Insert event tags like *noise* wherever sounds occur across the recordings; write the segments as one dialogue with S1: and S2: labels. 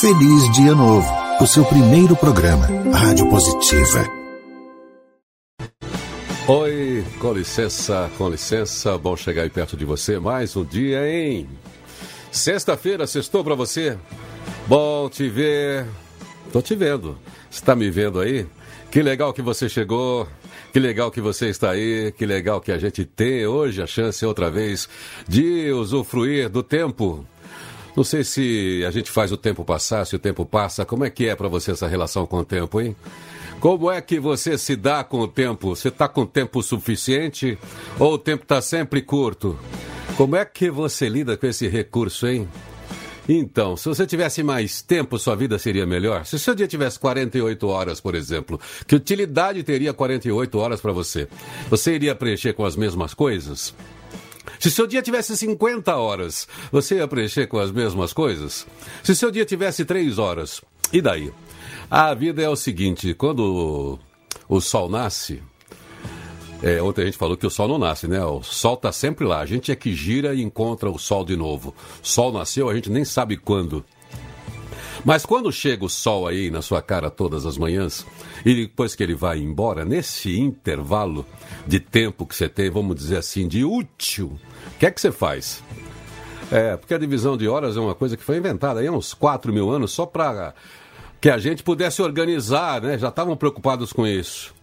S1: Feliz Dia Novo, o seu primeiro programa, Rádio Positiva.
S2: Oi, com licença, com licença, bom chegar aí perto de você mais um dia, hein? Sexta-feira, sextou pra você? Bom te ver. Tô te vendo. Está me vendo aí? Que legal que você chegou. Que legal que você está aí, que legal que a gente tem hoje a chance outra vez de usufruir do tempo. Não sei se a gente faz o tempo passar, se o tempo passa. Como é que é para você essa relação com o tempo, hein? Como é que você se dá com o tempo? Você está com tempo suficiente ou o tempo está sempre curto? Como é que você lida com esse recurso, hein? Então, se você tivesse mais tempo, sua vida seria melhor? Se o seu dia tivesse 48 horas, por exemplo, que utilidade teria 48 horas para você? Você iria preencher com as mesmas coisas? Se seu dia tivesse 50 horas, você ia preencher com as mesmas coisas? Se seu dia tivesse 3 horas, e daí? A vida é o seguinte: quando o sol nasce, é, ontem a gente falou que o sol não nasce, né? O sol está sempre lá. A gente é que gira e encontra o sol de novo. Sol nasceu, a gente nem sabe quando. Mas quando chega o sol aí na sua cara todas as manhãs, e depois que ele vai embora, nesse intervalo de tempo que você tem, vamos dizer assim, de útil, o que é que você faz? É, porque a divisão de horas é uma coisa que foi inventada aí há uns 4 mil anos só para que a gente pudesse organizar, né? Já estavam preocupados com isso.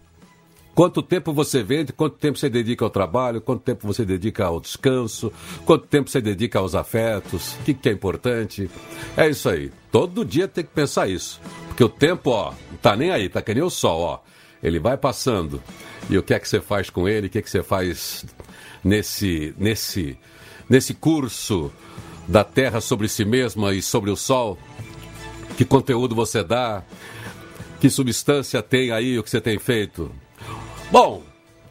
S2: Quanto tempo você vende, quanto tempo você dedica ao trabalho, quanto tempo você dedica ao descanso, quanto tempo você dedica aos afetos, o que, que é importante. É isso aí. Todo dia tem que pensar isso. Porque o tempo, ó, não tá nem aí, tá que nem o sol, ó. Ele vai passando. E o que é que você faz com ele, o que é que você faz nesse, nesse, nesse curso da Terra sobre si mesma e sobre o Sol? Que conteúdo você dá? Que substância tem aí o que você tem feito? Bom,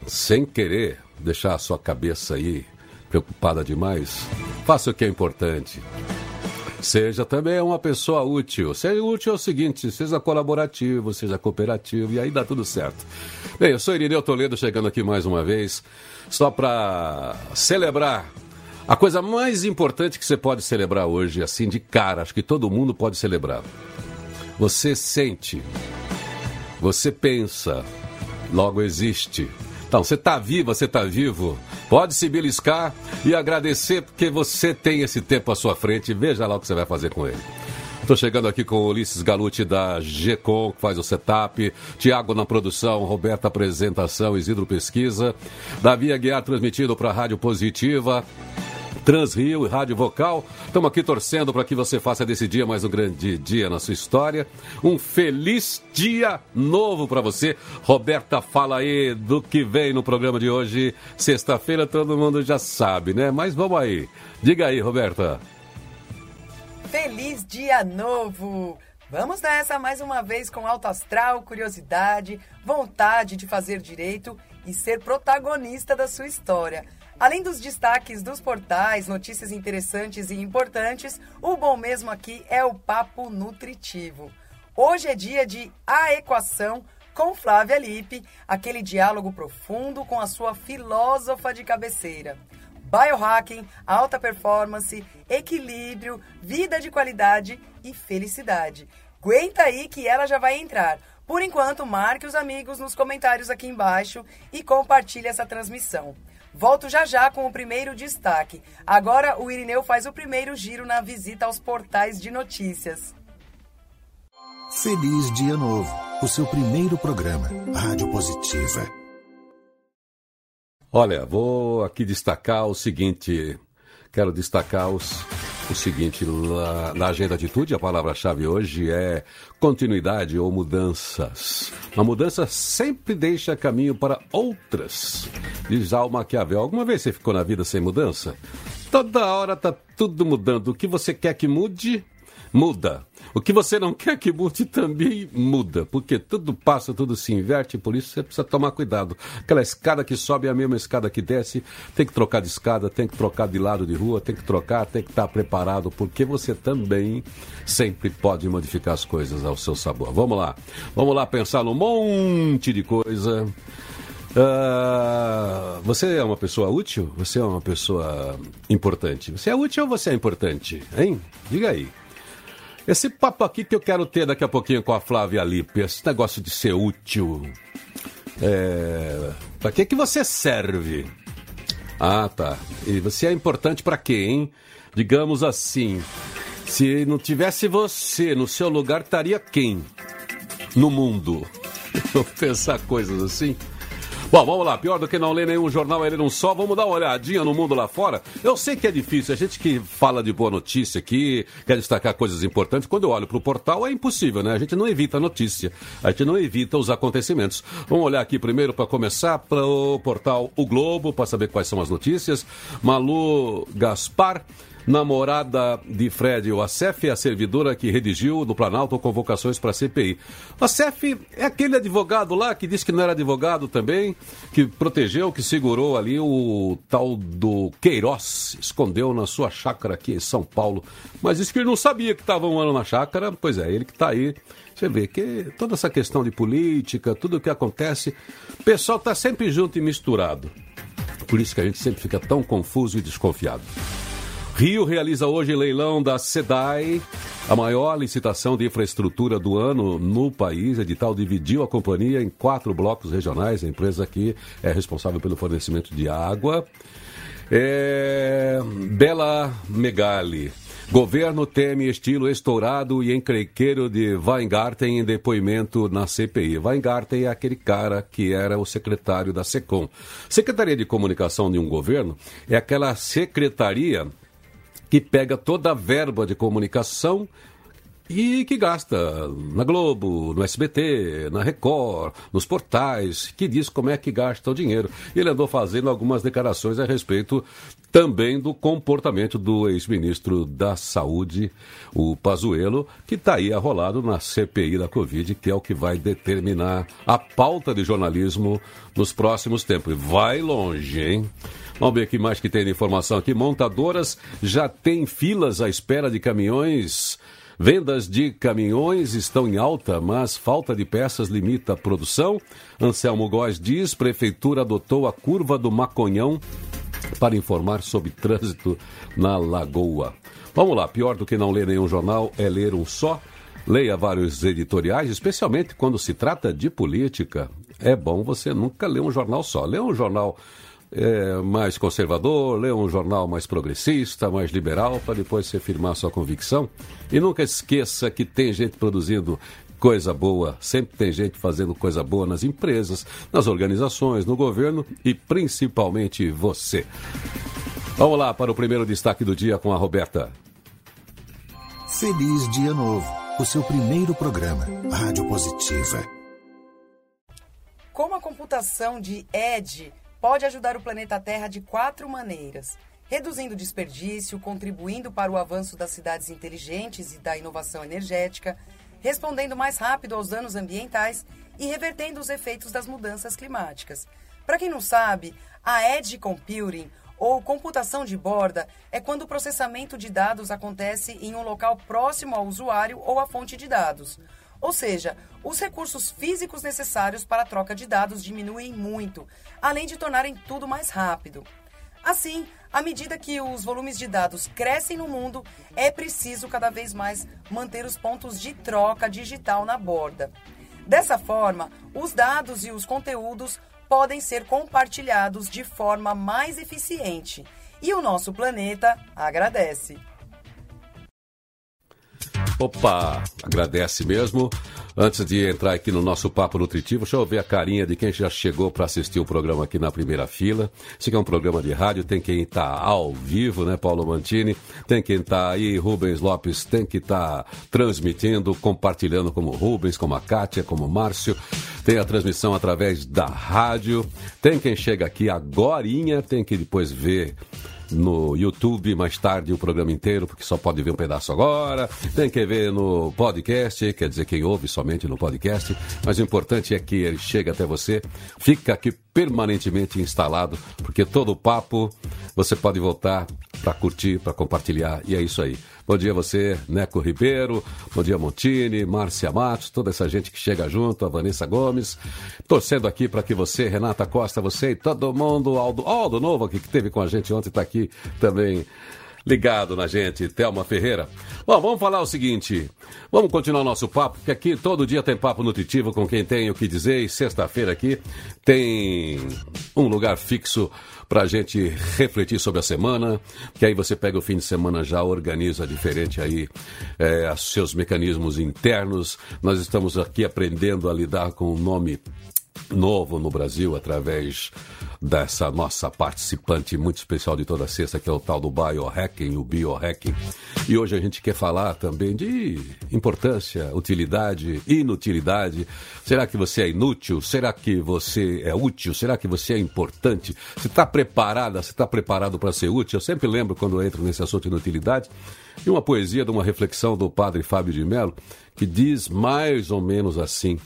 S2: sem querer deixar a sua cabeça aí preocupada demais, faça o que é importante. Seja também uma pessoa útil. Seja útil é o seguinte, seja colaborativo, seja cooperativo, e aí dá tudo certo. Bem, eu sou Irineu Toledo, chegando aqui mais uma vez, só para celebrar a coisa mais importante que você pode celebrar hoje, assim, de cara, acho que todo mundo pode celebrar. Você sente, você pensa, logo existe. Então, você está viva, você está vivo. Pode se beliscar e agradecer porque você tem esse tempo à sua frente. Veja lá o que você vai fazer com ele. Estou chegando aqui com o Ulisses Galuti da GECOM, que faz o setup, Tiago na produção, Roberta apresentação, Isidro Pesquisa, Davi Aguiar transmitido para a Rádio Positiva. Transrio e Rádio Vocal. Estamos aqui torcendo para que você faça desse dia mais um grande dia na sua história. Um feliz dia novo para você. Roberta, fala aí do que vem no programa de hoje. Sexta-feira todo mundo já sabe, né? Mas vamos aí. Diga aí, Roberta.
S3: Feliz dia novo! Vamos nessa mais uma vez com alto astral, curiosidade, vontade de fazer direito e ser protagonista da sua história. Além dos destaques dos portais, notícias interessantes e importantes, o bom mesmo aqui é o papo nutritivo. Hoje é dia de A Equação com Flávia Lippe, aquele diálogo profundo com a sua filósofa de cabeceira. Biohacking, alta performance, equilíbrio, vida de qualidade e felicidade. Aguenta aí que ela já vai entrar. Por enquanto, marque os amigos nos comentários aqui embaixo e compartilhe essa transmissão. Volto já já com o primeiro destaque. Agora o Irineu faz o primeiro giro na visita aos portais de notícias.
S1: Feliz Dia Novo, o seu primeiro programa, Rádio Positiva.
S2: Olha, vou aqui destacar o seguinte. Quero destacar os, o seguinte: na, na agenda atitude, a palavra-chave hoje é continuidade ou mudanças. A mudança sempre deixa caminho para outras. Diz Al Maquiavel. Alguma vez você ficou na vida sem mudança? Toda hora tá tudo mudando. O que você quer que mude, muda. O que você não quer que mude também muda, porque tudo passa, tudo se inverte, por isso você precisa tomar cuidado. Aquela escada que sobe é a mesma escada que desce, tem que trocar de escada, tem que trocar de lado de rua, tem que trocar, tem que estar preparado, porque você também sempre pode modificar as coisas ao seu sabor. Vamos lá, vamos lá pensar num monte de coisa. Uh, você é uma pessoa útil? Você é uma pessoa importante? Você é útil ou você é importante? Hein? Diga aí. Esse papo aqui que eu quero ter daqui a pouquinho com a Flávia Lippe, esse negócio de ser útil. É... Para que que você serve? Ah, tá. E você é importante para quê, hein? Digamos assim, se não tivesse você no seu lugar, estaria quem? No mundo. *laughs* Pensar coisas assim. Bom, vamos lá. Pior do que não ler nenhum jornal é ler um só. Vamos dar uma olhadinha no mundo lá fora. Eu sei que é difícil. A gente que fala de boa notícia aqui, quer destacar coisas importantes. Quando eu olho para o portal, é impossível, né? A gente não evita a notícia. A gente não evita os acontecimentos. Vamos olhar aqui primeiro para começar para o portal O Globo, para saber quais são as notícias. Malu Gaspar namorada de Fred Wassef, a servidora que redigiu no Planalto convocações para a CPI. Wassef é aquele advogado lá que disse que não era advogado também, que protegeu, que segurou ali o tal do Queiroz, escondeu na sua chácara aqui em São Paulo, mas disse que ele não sabia que estava um ano na chácara, pois é, ele que está aí. Você vê que toda essa questão de política, tudo o que acontece, o pessoal está sempre junto e misturado. Por isso que a gente sempre fica tão confuso e desconfiado. Rio realiza hoje leilão da SEDAI, a maior licitação de infraestrutura do ano no país. Edital dividiu a companhia em quatro blocos regionais, a empresa que é responsável pelo fornecimento de água. É... Bela Megali. Governo teme estilo estourado e encrequeiro de Weingarten em depoimento na CPI. Weingarten é aquele cara que era o secretário da SECOM. Secretaria de Comunicação de um governo é aquela secretaria que pega toda a verba de comunicação e que gasta na Globo, no SBT, na Record, nos portais, que diz como é que gasta o dinheiro. Ele andou fazendo algumas declarações a respeito também do comportamento do ex-ministro da Saúde, o Pazuello, que está aí arrolado na CPI da Covid, que é o que vai determinar a pauta de jornalismo nos próximos tempos. Vai longe, hein? Vamos ver aqui mais que tem de informação aqui. Montadoras já têm filas à espera de caminhões. Vendas de caminhões estão em alta, mas falta de peças limita a produção. Anselmo Góes diz: Prefeitura adotou a curva do Maconhão para informar sobre trânsito na Lagoa. Vamos lá, pior do que não ler nenhum jornal é ler um só. Leia vários editoriais, especialmente quando se trata de política. É bom você nunca ler um jornal só. Lê um jornal é, mais conservador, lê um jornal mais progressista, mais liberal, para depois você firmar sua convicção. E nunca esqueça que tem gente produzindo coisa boa, sempre tem gente fazendo coisa boa nas empresas, nas organizações, no governo e principalmente você. Vamos lá para o primeiro destaque do dia com a Roberta.
S1: Feliz Dia Novo, o seu primeiro programa, Rádio Positiva.
S3: Como a computação de ED pode ajudar o planeta Terra de quatro maneiras: reduzindo o desperdício, contribuindo para o avanço das cidades inteligentes e da inovação energética, respondendo mais rápido aos danos ambientais e revertendo os efeitos das mudanças climáticas. Para quem não sabe, a Edge Computing ou computação de borda é quando o processamento de dados acontece em um local próximo ao usuário ou à fonte de dados. Ou seja, os recursos físicos necessários para a troca de dados diminuem muito, além de tornarem tudo mais rápido. Assim, à medida que os volumes de dados crescem no mundo, é preciso cada vez mais manter os pontos de troca digital na borda. Dessa forma, os dados e os conteúdos podem ser compartilhados de forma mais eficiente. E o nosso planeta agradece.
S2: Opa, agradece mesmo. Antes de entrar aqui no nosso papo nutritivo, deixa eu ver a carinha de quem já chegou para assistir o programa aqui na primeira fila. Esse aqui é um programa de rádio, tem quem está ao vivo, né, Paulo Mantini? Tem quem está aí, Rubens Lopes, tem que estar tá transmitindo, compartilhando como Rubens, como a Kátia, como o Márcio. Tem a transmissão através da rádio. Tem quem chega aqui agorinha, tem que depois ver no YouTube mais tarde o programa inteiro, porque só pode ver um pedaço agora. Tem que ver no podcast, quer dizer, quem ouve somente no podcast. Mas o importante é que ele chega até você, fica aqui permanentemente instalado, porque todo o papo você pode voltar para curtir, para compartilhar, e é isso aí. Bom dia você, Neco Ribeiro, bom dia Montini, Márcia Matos, toda essa gente que chega junto, a Vanessa Gomes, torcendo aqui para que você, Renata Costa, você e todo mundo, Aldo, Aldo Novo aqui que teve com a gente ontem, está aqui também ligado na gente, Thelma Ferreira. Bom, vamos falar o seguinte. Vamos continuar nosso papo, porque aqui todo dia tem papo nutritivo com quem tem o que dizer. E sexta-feira aqui tem um lugar fixo para a gente refletir sobre a semana, que aí você pega o fim de semana já organiza diferente aí é, seus mecanismos internos. Nós estamos aqui aprendendo a lidar com o nome novo no Brasil através dessa nossa participante muito especial de toda sexta, que é o tal do biohacking, o biohacking. E hoje a gente quer falar também de importância, utilidade, inutilidade. Será que você é inútil? Será que você é útil? Será que você é importante? Você está preparada? Você está preparado para ser útil? Eu sempre lembro quando eu entro nesse assunto de inutilidade, de uma poesia, de uma reflexão do padre Fábio de Mello, que diz mais ou menos assim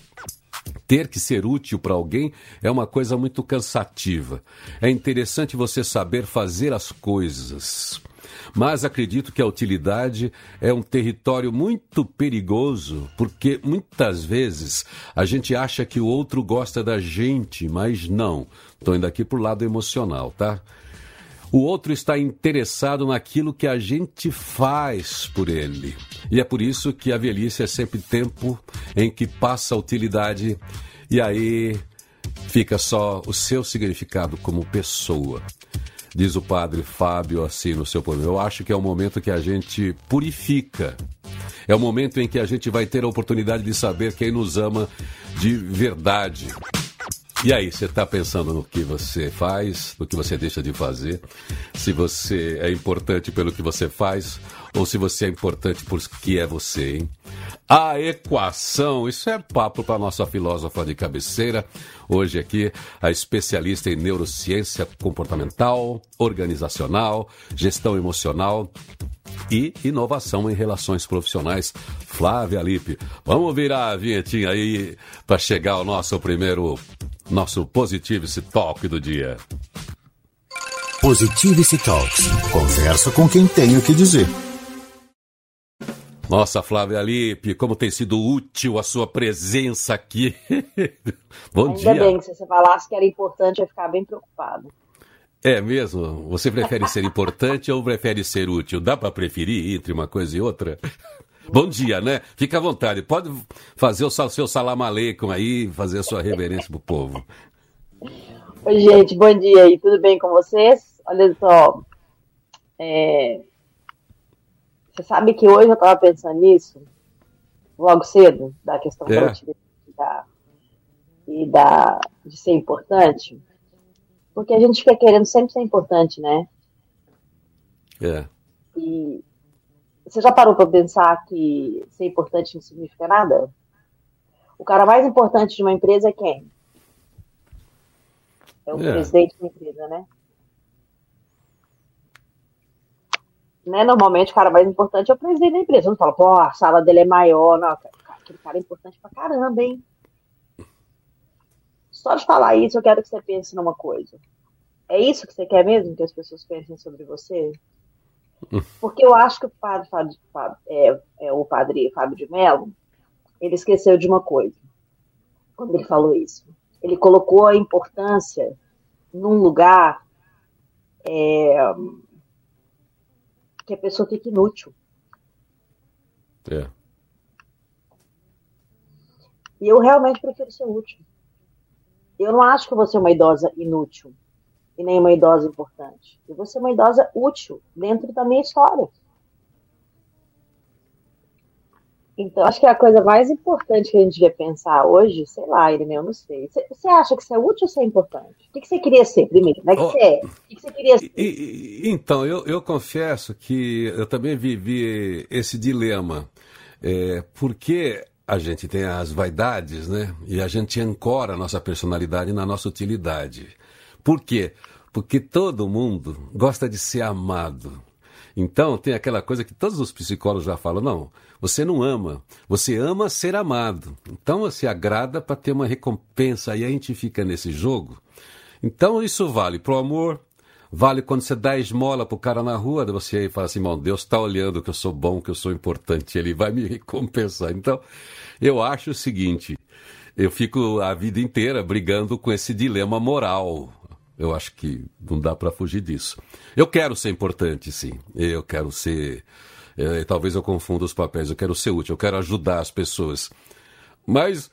S2: ter que ser útil para alguém é uma coisa muito cansativa. É interessante você saber fazer as coisas. Mas acredito que a utilidade é um território muito perigoso, porque muitas vezes a gente acha que o outro gosta da gente, mas não. Estou indo aqui para o lado emocional, tá? O outro está interessado naquilo que a gente faz por ele. E é por isso que a velhice é sempre tempo em que passa a utilidade e aí fica só o seu significado como pessoa. Diz o padre Fábio assim no seu poema. Eu acho que é o momento que a gente purifica. É o momento em que a gente vai ter a oportunidade de saber quem nos ama de verdade. E aí, você está pensando no que você faz, no que você deixa de fazer, se você é importante pelo que você faz ou se você é importante por que é você, hein? A equação, isso é papo para nossa filósofa de cabeceira. Hoje aqui, a especialista em neurociência comportamental, organizacional, gestão emocional e inovação em relações profissionais, Flávia Lipe. Vamos virar a vinhetinha aí para chegar ao nosso primeiro nosso Positivity Talk do dia.
S1: Positivity Talks. Conversa com quem tem o que dizer.
S2: Nossa, Flávia Lipe, como tem sido útil a sua presença aqui. *laughs* Bom
S4: Ainda
S2: dia.
S4: Ainda bem que se você falasse que era importante, eu ia ficar bem preocupado.
S2: É mesmo? Você prefere ser importante ou prefere ser útil? Dá para preferir entre uma coisa e outra? *laughs* Bom dia, né? Fica à vontade. Pode fazer o seu salam aleikum aí, fazer a sua reverência pro povo.
S4: Oi, gente, bom dia aí. Tudo bem com vocês? Olha só. É... Você sabe que hoje eu estava pensando nisso, logo cedo, da questão
S2: É.
S4: da e da, de ser importante. Porque a gente fica querendo sempre ser importante, né?
S2: É.
S4: E você já parou para pensar que ser importante não significa nada? O cara mais importante de uma empresa é quem? É o
S2: É.
S4: presidente da empresa, né? né? Normalmente o cara mais importante é o presidente da empresa. Não fala, pô, a sala dele é maior. Não, aquele cara é importante pra caramba, hein? Só de falar isso, eu quero que você pense numa coisa. É isso que você quer mesmo que as pessoas pensem sobre você? *laughs* Porque eu acho que o padre, Fábio- Fábio- é, é, o padre Fábio de Mello, ele esqueceu de uma coisa quando ele falou isso. Ele colocou a importância num lugar é, que a pessoa fica inútil.
S2: É.
S4: E eu realmente prefiro ser útil. Eu não acho que você é uma idosa inútil e nem uma idosa importante. Eu vou ser uma idosa útil dentro da minha história. Então, acho que a coisa mais importante que a gente devia pensar hoje, sei lá, Irineu, eu não sei. Você- Você acha que você é útil ou você é importante? O que você queria ser primeiro? Como é que você é? O que que você queria ser?
S2: E- e- então, eu, eu confesso que eu também vivi esse dilema. É, porque a gente tem as vaidades, né? E a gente ancora a nossa personalidade na nossa utilidade. Por quê? Porque todo mundo gosta de ser amado. Então, tem aquela coisa que todos os psicólogos já falam: não, você não ama, você ama ser amado. Então, você agrada para ter uma recompensa. Aí a gente fica nesse jogo. Então, isso vale pro amor, vale quando você dá esmola pro cara na rua, você fala assim: irmão, Deus está olhando que eu sou bom, que eu sou importante, ele vai me *laughs* recompensar. Então, eu acho o seguinte: eu fico a vida inteira brigando com esse dilema moral. Eu acho que não dá para fugir disso. Eu quero ser importante, sim. Eu quero ser. É, talvez eu confunda os papéis. Eu quero ser útil, eu quero ajudar as pessoas. Mas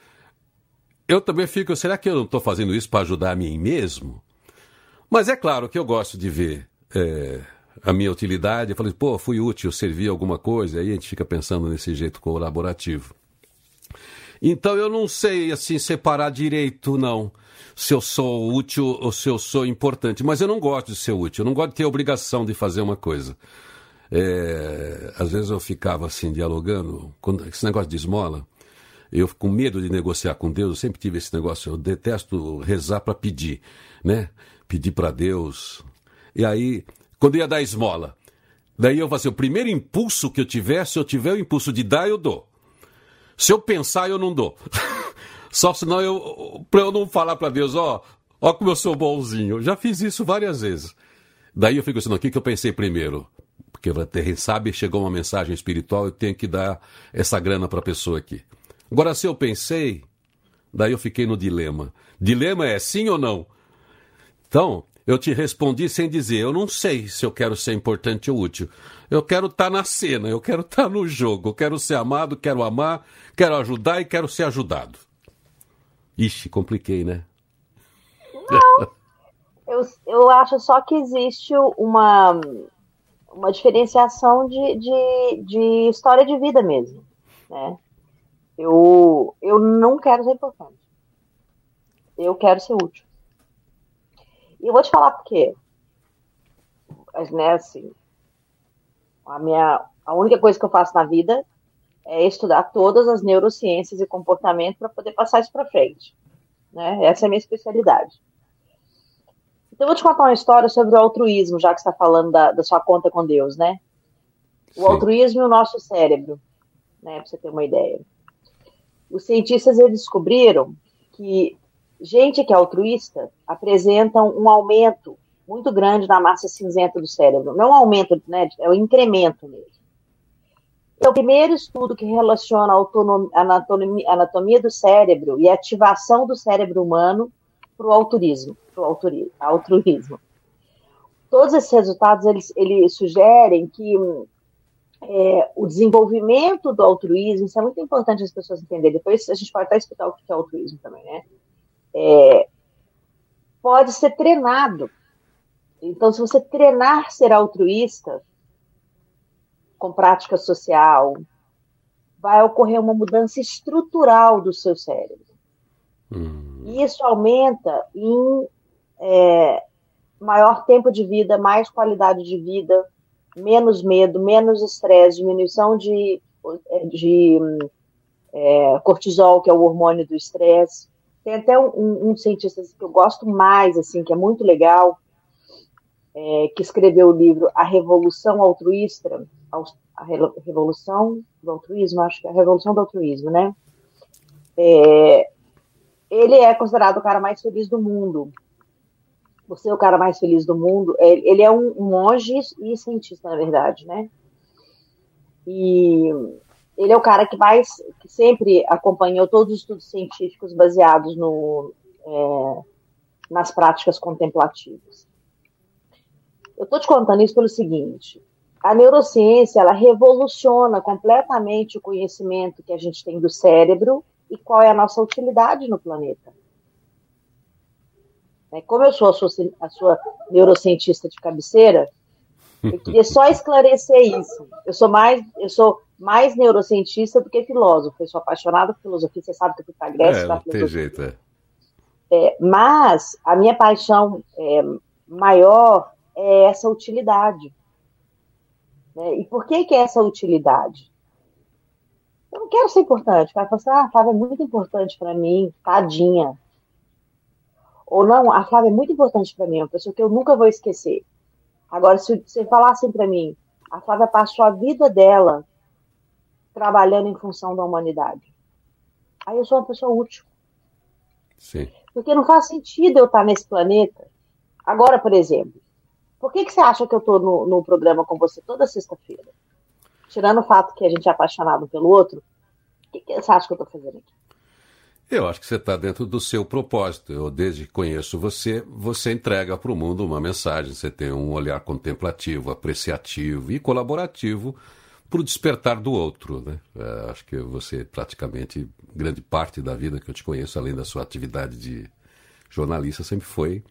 S2: eu também fico, será que eu não estou fazendo isso para ajudar a mim mesmo? Mas é claro que eu gosto de ver é, a minha utilidade. Eu falei, pô, fui útil, servi alguma coisa. Aí a gente fica pensando nesse jeito colaborativo. Então eu não sei assim separar direito, não se eu sou útil ou se eu sou importante. Mas eu não gosto de ser útil, eu não gosto de ter a obrigação de fazer uma coisa. É, às vezes eu ficava assim, dialogando, quando, esse negócio de esmola, eu com medo de negociar com Deus, eu sempre tive esse negócio, eu detesto rezar para pedir, né? Pedir para Deus. E aí, quando ia dar esmola, daí eu fazia o primeiro impulso que eu tiver, se eu tiver o impulso de dar, eu dou. Se eu pensar, eu não dou. *laughs* Só senão eu, para eu não falar para Deus, ó, ó como eu sou bonzinho. Já fiz isso várias vezes. Daí eu fico assim, o que, que eu pensei primeiro? Porque quem sabe chegou uma mensagem espiritual, eu tenho que dar essa grana para a pessoa aqui. Agora, se eu pensei, daí eu fiquei no dilema. Dilema é sim ou não? Então, eu te respondi sem dizer, eu não sei se eu quero ser importante ou útil. Eu quero estar tá na cena, eu quero estar tá no jogo, eu quero ser amado, quero amar, quero ajudar e quero ser ajudado. Ixi, compliquei, né?
S4: Não. Eu, eu acho só que existe uma, uma diferenciação de, de, de história de vida mesmo. Né? Eu, eu não quero ser importante. Eu quero ser útil. E eu vou te falar por quê. Mas, né, assim, a minha a única coisa que eu faço na vida é estudar todas as neurociências e comportamento para poder passar isso para frente. Né? Essa é a minha especialidade. Então, eu vou te contar uma história sobre o altruísmo, já que você está falando da, da, sua conta com Deus, né? O Sim. altruísmo e o nosso cérebro, né? Para você ter uma ideia. Os cientistas descobriram que gente que é altruísta apresenta um aumento muito grande na massa cinzenta do cérebro. Não é um aumento, né? É um incremento mesmo. É o primeiro estudo que relaciona a anatomia, anatomia do cérebro e a ativação do cérebro humano para o altruísmo, altruísmo. Todos esses resultados eles, eles sugerem que é, o desenvolvimento do altruísmo, isso é muito importante as pessoas entenderem. Depois a gente pode até explicar o que é altruísmo também, né? É, pode ser treinado. Então, se você treinar ser altruísta, com prática social, vai ocorrer uma mudança estrutural do seu cérebro. Hum. E isso aumenta em é, maior tempo de vida, mais qualidade de vida, menos medo, menos estresse, diminuição de, de é, cortisol, que é o hormônio do estresse. Tem até um, um, cientista que eu gosto mais, assim, que é muito legal, é, que escreveu o livro A Revolução Altruísta, a revolução do altruísmo, acho que é a revolução do altruísmo, né? É, ele é considerado o cara mais feliz do mundo. Você é o cara mais feliz do mundo. É, ele é um monge e cientista, na verdade, né? E ele é o cara que mais, que sempre acompanhou todos os estudos científicos baseados no, é, nas práticas contemplativas. Eu estou te contando isso pelo seguinte: a neurociência ela revoluciona completamente o conhecimento que a gente tem do cérebro e qual é a nossa utilidade no planeta. É, como eu sou a sua, a sua neurocientista de cabeceira, eu queria só esclarecer isso. Eu sou mais, eu sou mais neurocientista do que filósofo. Eu sou apaixonada por filosofia. Você sabe que eu fui para a Grécia. É,
S2: não tem jeito, é.
S4: é. Mas a minha paixão é, maior é essa utilidade. Né? E por que, que é essa utilidade? Eu não quero ser importante. O cara fala assim, ah, a Flávia é muito importante para mim, tadinha. Ou não, a Flávia é muito importante para mim, é uma pessoa que eu nunca vou esquecer. Agora, se você falar assim para mim, a Flávia passou a vida dela trabalhando em função da humanidade. Aí eu sou uma pessoa útil.
S2: Sim.
S4: Porque não faz sentido eu estar nesse planeta. Agora, por exemplo, por que, que você acha que eu estou no, no programa com você toda sexta-feira? Tirando o fato que a gente é apaixonado pelo outro, o que, que você acha que eu estou fazendo aqui?
S2: Eu acho que você está dentro do seu propósito. Eu, desde que conheço você, você entrega para o mundo uma mensagem. Você tem um olhar contemplativo, apreciativo e colaborativo para o despertar do outro. Né? É, acho que você, praticamente, grande parte da vida que eu te conheço, além da sua atividade de jornalista, sempre foi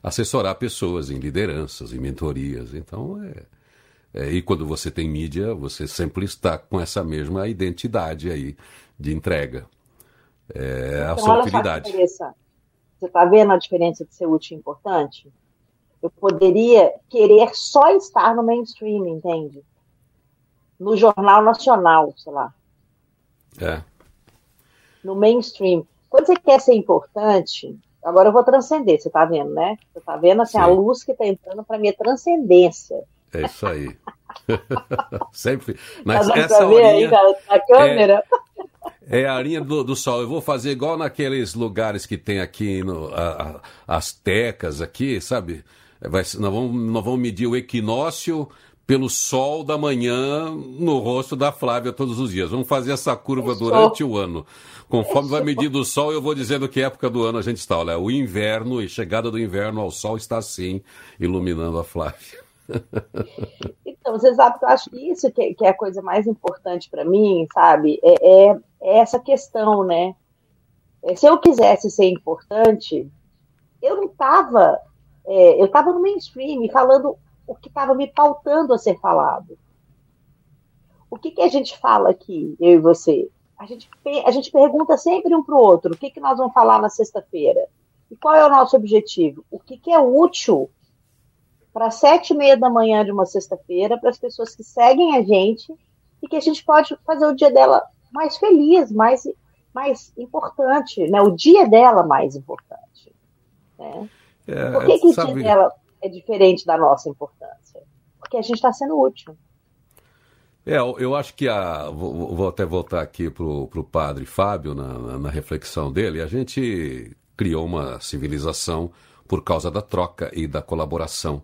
S2: assessorar pessoas em lideranças, em mentorias. Então, é, é, e quando você tem mídia, você sempre está com essa mesma identidade aí de entrega. É a então, sua utilidade.
S4: Você está vendo a diferença de ser útil e importante? Eu poderia querer só estar no mainstream, entende? No Jornal Nacional, sei lá.
S2: É.
S4: No mainstream. Quando você quer ser importante, agora eu vou transcender, você está vendo, né? Você está vendo assim, a luz que está entrando para minha transcendência.
S2: É isso aí. *laughs* Sempre. Mas tá essa horinha, aí
S4: na, na câmera?
S2: É, é a linha do, do, sol. Eu vou fazer igual naqueles lugares que tem aqui, no, a, a, as tecas aqui, sabe? Vai, nós, vamos, nós vamos medir o equinócio pelo sol da manhã no rosto da Flávia todos os dias. Vamos fazer essa curva durante o ano. Conforme vai medindo o sol, eu vou dizendo que época do ano a gente está. Olha, o inverno e chegada do inverno ao sol está assim, iluminando a Flávia. *laughs*
S4: Então, você sabe que eu acho que isso que, que é a coisa mais importante para mim, sabe? É, é, é, essa questão, né? É, se eu quisesse ser importante, eu não estava. É, eu estava no mainstream falando o que estava me pautando a ser falado. O que, que a gente fala aqui, eu e você? A gente, a gente pergunta sempre um para o outro: o que, que nós vamos falar na sexta-feira? E qual é o nosso objetivo? O que, que é útil para sete e meia da manhã de uma sexta-feira para as pessoas que seguem a gente e que a gente pode fazer o dia dela mais feliz, mais, mais importante, né? O dia dela mais importante. Né? É, Por que, que o dia dela é diferente da nossa importância? Porque a gente está sendo útil.
S2: É, eu acho que a. Vou, vou até voltar aqui para o padre Fábio na, na reflexão dele. A gente criou uma civilização por causa da troca e da colaboração.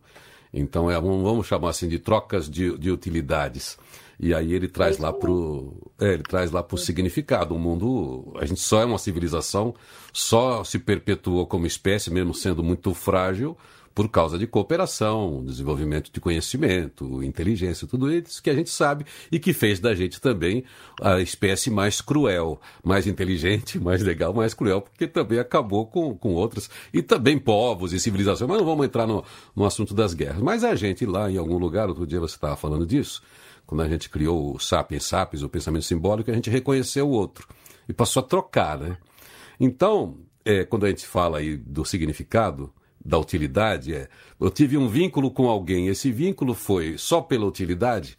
S2: Então, é, vamos chamar assim de trocas de, de utilidades. E aí ele traz lá pro, é, ele traz lá pro significado. O mundo, a gente só é uma civilização, só se perpetuou como espécie, mesmo sendo muito frágil, por causa de cooperação, desenvolvimento de conhecimento, inteligência, tudo isso que a gente sabe e que fez da gente também a espécie mais cruel, mais inteligente, *laughs* mais legal, mais cruel, porque também acabou com, com outras, e também povos e civilizações. Mas não vamos entrar no, no assunto das guerras. Mas a gente lá em algum lugar, outro dia você estava falando disso, quando a gente criou o Sapiens Sapiens, o pensamento simbólico, a gente reconheceu o outro e passou a trocar, né? Então, é, quando a gente fala aí do significado, da utilidade é: eu tive um vínculo com alguém, esse vínculo foi só pela utilidade,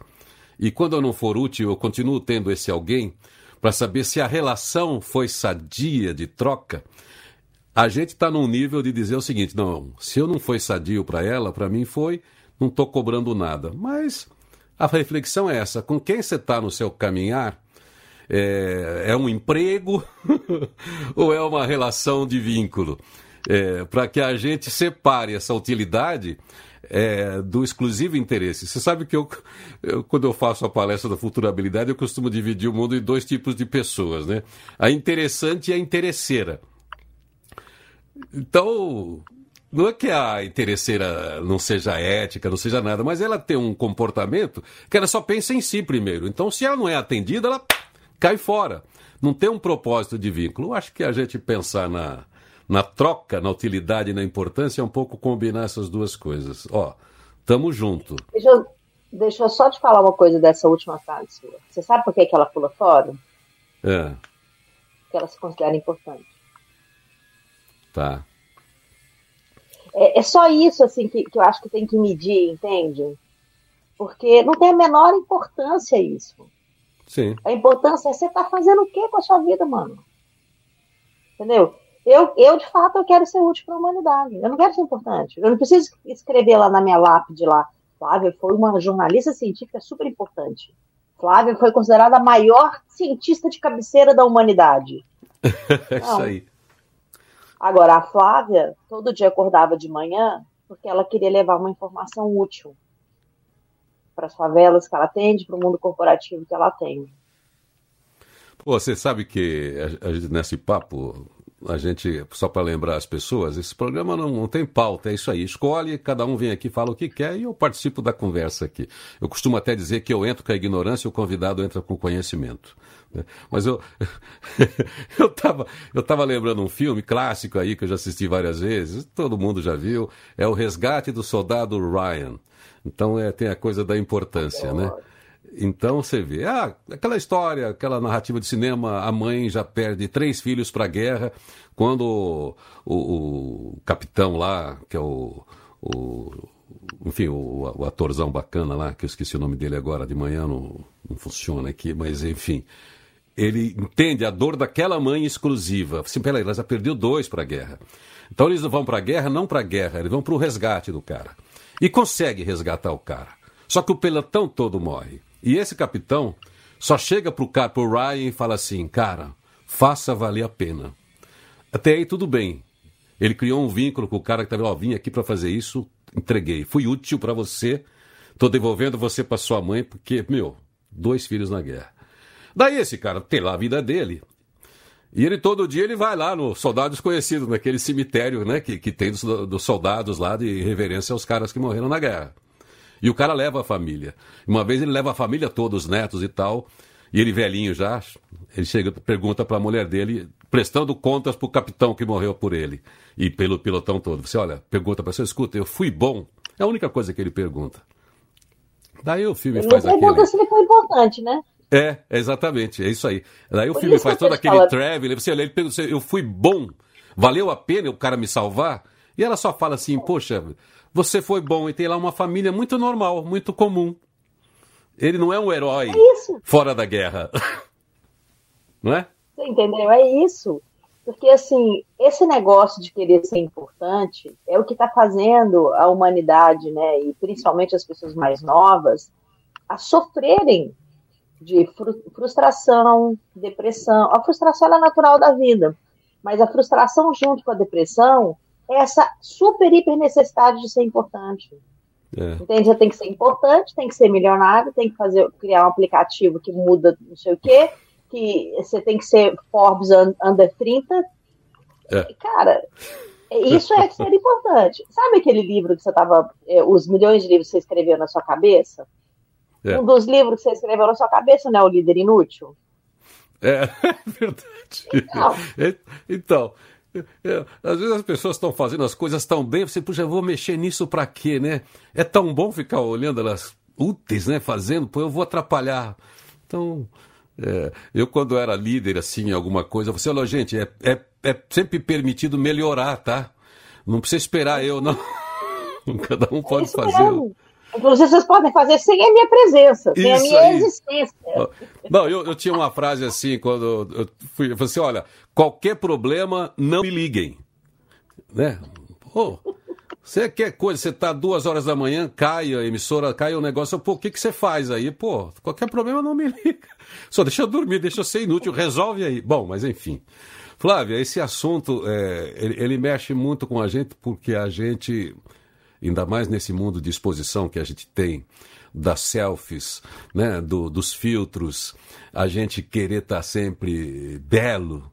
S2: e quando eu não for útil, eu continuo tendo esse alguém para saber se a relação foi sadia de troca. A gente está num nível de dizer o seguinte: não, se eu não foi sadio para ela, para mim foi, não estou cobrando nada. Mas a reflexão é essa: com quem você está no seu caminhar? É, é um emprego *laughs* ou é uma relação de vínculo? É, para que a gente separe essa utilidade é, do exclusivo interesse. Você sabe que eu, eu, quando eu faço a palestra da futurabilidade, eu costumo dividir o mundo em dois tipos de pessoas, né? A interessante e a interesseira. Então, não é que a interesseira não seja ética, não seja nada, mas ela tem um comportamento que ela só pensa em si primeiro. Então, se ela não é atendida, ela cai fora. Não tem um propósito de vínculo. Eu acho que a gente pensar na, na troca, na utilidade e na importância, é um pouco combinar essas duas coisas. Ó, tamo junto.
S4: Deixa eu, deixa eu só te falar uma coisa dessa última frase sua. Você sabe por que, que ela pula fora?
S2: É.
S4: Porque ela se considera importante.
S2: Tá.
S4: É, é só isso assim que, que eu acho que tem que medir, entende? Porque não tem a menor importância isso.
S2: Sim.
S4: A importância é você estar tá fazendo o que com a sua vida, mano? Entendeu? Eu, eu, de fato, eu quero ser útil para a humanidade. Eu não quero ser importante. Eu não preciso escrever lá na minha lápide lá. Flávia foi uma jornalista científica super importante. Flávia foi considerada a maior cientista de cabeceira da humanidade.
S2: é *laughs* isso aí.
S4: Agora, a Flávia todo dia acordava de manhã porque ela queria levar uma informação útil para as favelas que ela atende, para o mundo corporativo que ela atende.
S2: Pô, você sabe que a, a, nesse papo, a gente, só para lembrar as pessoas, esse programa não, não, tem pauta, é isso aí. Escolhe, cada um vem aqui, fala o que quer e eu participo da conversa aqui. Eu costumo até dizer que eu entro com a ignorância e o convidado entra com conhecimento. Né? Mas eu *laughs* eu estava eu tava lembrando um filme clássico aí que eu já assisti várias vezes, todo mundo já viu, é O Resgate do Soldado Ryan. Então é, tem a coisa da importância, né? Então você vê, ah, aquela história, aquela narrativa de cinema, a mãe já perde três filhos para a guerra, quando o, o, o, capitão lá, que é o, o enfim, o, o, atorzão bacana lá, que eu esqueci o nome dele agora, de manhã não, não funciona aqui, mas enfim, ele entende a dor daquela mãe exclusiva. Assim, peraí, ela já perdeu dois para a guerra. Então eles vão para a guerra, não para a guerra, eles vão para o resgate do cara. E consegue resgatar o cara. Só que o pelotão todo morre. E esse capitão só chega pro, cara, pro Ryan e fala assim, cara, faça valer a pena. Até aí tudo bem. Ele criou um vínculo com o cara que estava, ó, vim aqui para fazer isso, entreguei. Fui útil para você, tô devolvendo você para sua mãe, porque, meu, dois filhos na guerra. Daí esse cara tem lá a vida dele. E ele todo dia ele vai lá no Soldado Desconhecido, naquele cemitério né, que, que tem dos, dos soldados lá de reverência aos caras que morreram na guerra. E o cara leva a família. Uma vez ele leva a família toda, os netos e tal, e ele velhinho já, ele chega, pergunta para a mulher dele, prestando contas para o capitão que morreu por ele e pelo pilotão todo. Você olha, pergunta para você, escuta, eu fui bom? É a única coisa que ele pergunta. Daí o filme
S4: ele
S2: faz
S4: aquilo. Pergunta se ele foi importante, né?
S2: É, exatamente, é isso aí. Daí o Por filme faz todo aquele travel, você olha, ele pergunta, eu fui bom, valeu a pena o cara me salvar? E ela só fala assim, poxa, você foi bom e tem lá uma família muito normal, muito comum. Ele não é um herói é fora da guerra. *laughs* não é?
S4: Você entendeu? É isso. Porque, assim, esse negócio de querer ser importante é o que está fazendo a humanidade, né, e principalmente as pessoas mais novas, a sofrerem de frustração, depressão. A frustração é natural da vida, mas a frustração junto com a depressão essa super, hiper necessidade de ser importante. É. Entende? Você tem que ser importante, tem que ser milionário, tem que fazer, criar um aplicativo que muda não sei o quê, que você tem que ser Forbes under 30. É. Cara, isso é ser importante. Sabe aquele livro que você estava. É, os milhões de livros que você escreveu na sua cabeça? É. Um dos livros que você escreveu na sua cabeça, né? O Líder Inútil?
S2: É, *laughs* é verdade. Então, é, então é, às vezes as pessoas estão fazendo as coisas tão bem, você, puxa, eu vou mexer nisso para quê, né? É tão bom ficar olhando elas úteis, né? Fazendo, pô, eu vou atrapalhar. Então, é, eu quando era líder, assim, em alguma coisa, você falou, gente, é, é, é sempre permitido melhorar, tá? Não precisa esperar eu, não. *laughs* Cada um pode é fazer.
S4: Inclusive, vocês podem fazer sem a minha presença, sem Isso a minha aí. existência.
S2: Não, eu, eu tinha uma frase assim, quando eu fui, eu falei assim, olha, qualquer problema, não me liguem. Né? Pô, você quer coisa, você está duas horas da manhã, cai a emissora, cai o negócio, pô, o que, que você faz aí? Pô, qualquer problema não me liga. *laughs* Só deixa eu dormir, deixa eu ser inútil, resolve aí. Bom, mas enfim. Flávia, esse assunto, é, ele, ele mexe muito com a gente porque a gente ainda mais nesse mundo de exposição que a gente tem, das selfies, né, do, dos filtros, a gente querer estar tá sempre belo,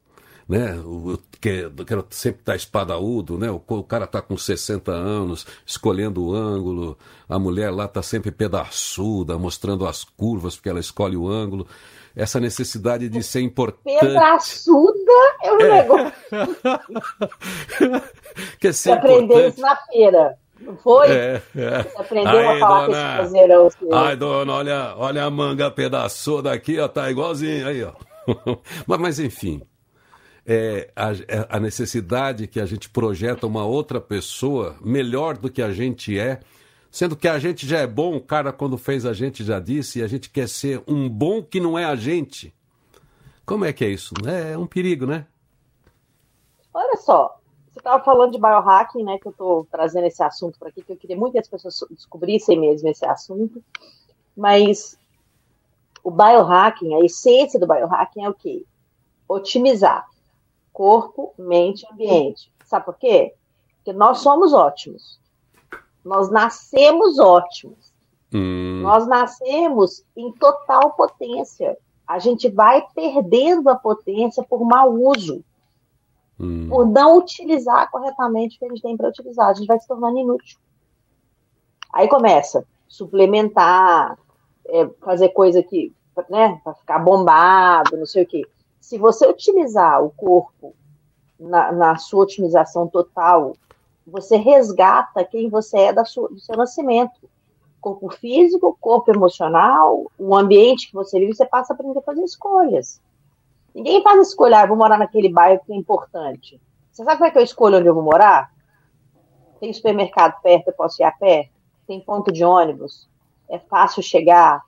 S2: né? Eu quero sempre estar tá espadaúdo, né? O, o cara está com 60 anos, escolhendo o ângulo, a mulher lá está sempre pedaçuda, mostrando as curvas, porque ela escolhe o ângulo. Essa necessidade de ser importante.
S4: Pedaçuda é um é. negócio. *laughs*
S2: Quer ser aprender
S4: isso na feira. Não foi? É, é. Você aprendeu aí, a falar dona, com esse caseirão.
S2: Ai, dona, olha, olha a manga pedaçuda aqui, ó, tá igualzinho aí, ó. *laughs* mas, mas, enfim, é, a, é a necessidade que a gente projeta uma outra pessoa melhor do que a gente é, sendo que a gente já é bom, o cara quando fez a gente já disse, e a gente quer ser um bom que não é a gente. Como é que é isso? É um perigo, né?
S4: Olha só, estava falando de biohacking, né? Que eu estou trazendo esse assunto para aqui, que eu queria muito que as pessoas descobrissem mesmo esse assunto. Mas o biohacking, a essência do biohacking é o quê? Otimizar corpo, mente e ambiente. Sabe por quê? Porque nós somos ótimos. Nós nascemos ótimos. Hum. Nós nascemos em total potência. a gente vai perdendo a potência por mau uso, hum. por não utilizar corretamente o que a gente tem para utilizar. A gente vai se tornando inútil. Aí começa suplementar, é, fazer coisa que, né, para ficar bombado, não sei o quê. Se você utilizar o corpo na, na sua otimização total, você resgata quem você é sua, do seu nascimento. Corpo físico, corpo emocional, o ambiente que você vive, você passa a aprender a fazer escolhas. Ninguém faz escolha, ah, vou morar naquele bairro que é importante. Você sabe como é que eu escolho onde eu vou morar? Tem supermercado perto, eu posso ir a pé? Tem ponto de ônibus? É fácil chegar?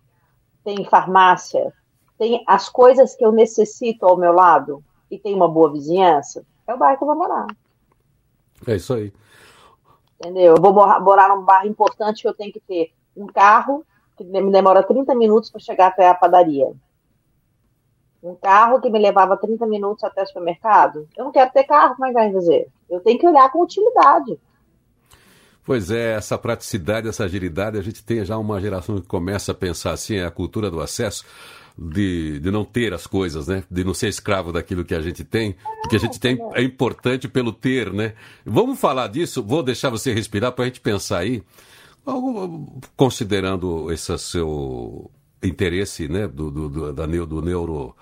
S4: Tem farmácia? Tem as coisas que eu necessito ao meu lado? E tem uma boa vizinhança? É o bairro que eu vou morar.
S2: É isso aí.
S4: Entendeu? Eu vou morar num bairro importante que eu tenho que ter um carro, que me demora 30 minutos para chegar até a padaria. Um carro que me levava 30 minutos até o supermercado. Eu não quero ter carro, que vai fazer? Eu tenho que olhar com utilidade.
S2: Pois é, essa praticidade, essa agilidade, a gente tem já uma geração que começa a pensar assim, é a cultura do acesso de, de não ter as coisas, né? De não ser escravo daquilo que a gente tem, porque a gente tem é importante pelo ter, né? Vamos falar disso, vou deixar você respirar para a gente pensar aí, considerando esse seu interesse, né, do, do, do, da, do neuro,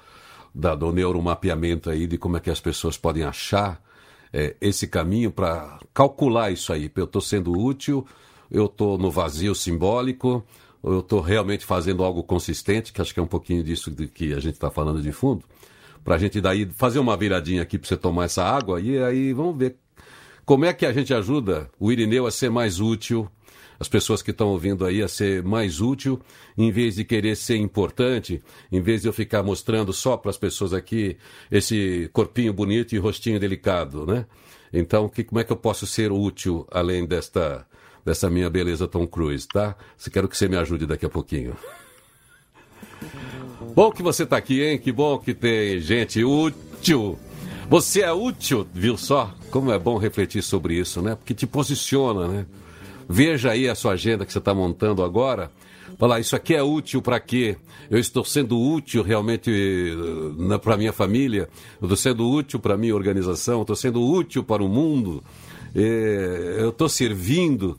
S2: da, do neuromapeamento aí, de como é que as pessoas podem achar é, esse caminho para calcular isso aí. Eu estou sendo útil, eu estou no vazio simbólico, eu estou realmente fazendo algo consistente, que acho que é um pouquinho disso de que a gente está falando de fundo, para a gente daí fazer uma viradinha aqui para você tomar essa água e aí vamos ver como é que a gente ajuda o Irineu a ser mais útil, as pessoas que estão ouvindo aí a ser mais útil, em vez de querer ser importante, em vez de eu ficar mostrando só para as pessoas aqui esse corpinho bonito e rostinho delicado, né? Então, que, como é que eu posso ser útil além desta dessa minha beleza Tom Cruise, tá? Se quero que você me ajude daqui a pouquinho. *laughs* Bom que você está aqui, hein? Que bom que tem gente útil. Você é útil, viu só? Como é bom refletir sobre isso, né? Porque te posiciona, né? Veja aí a sua agenda que você está montando agora. Falar, isso aqui é útil para quê? Eu estou sendo útil realmente uh, para minha família, eu estou sendo útil para minha organização, estou sendo útil para o mundo, eh, eu estou servindo.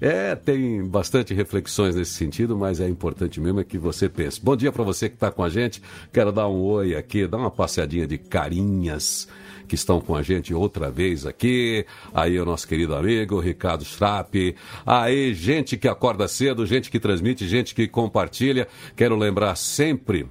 S2: É, tem bastante reflexões nesse sentido, mas é importante mesmo é que você pense. Bom dia para você que está com a gente. Quero dar um oi aqui, dar uma passeadinha de carinhas que estão com a gente outra vez aqui. Aí o nosso querido amigo Ricardo Strapp. Aí, gente que acorda cedo, gente que transmite, gente que compartilha. Quero lembrar sempre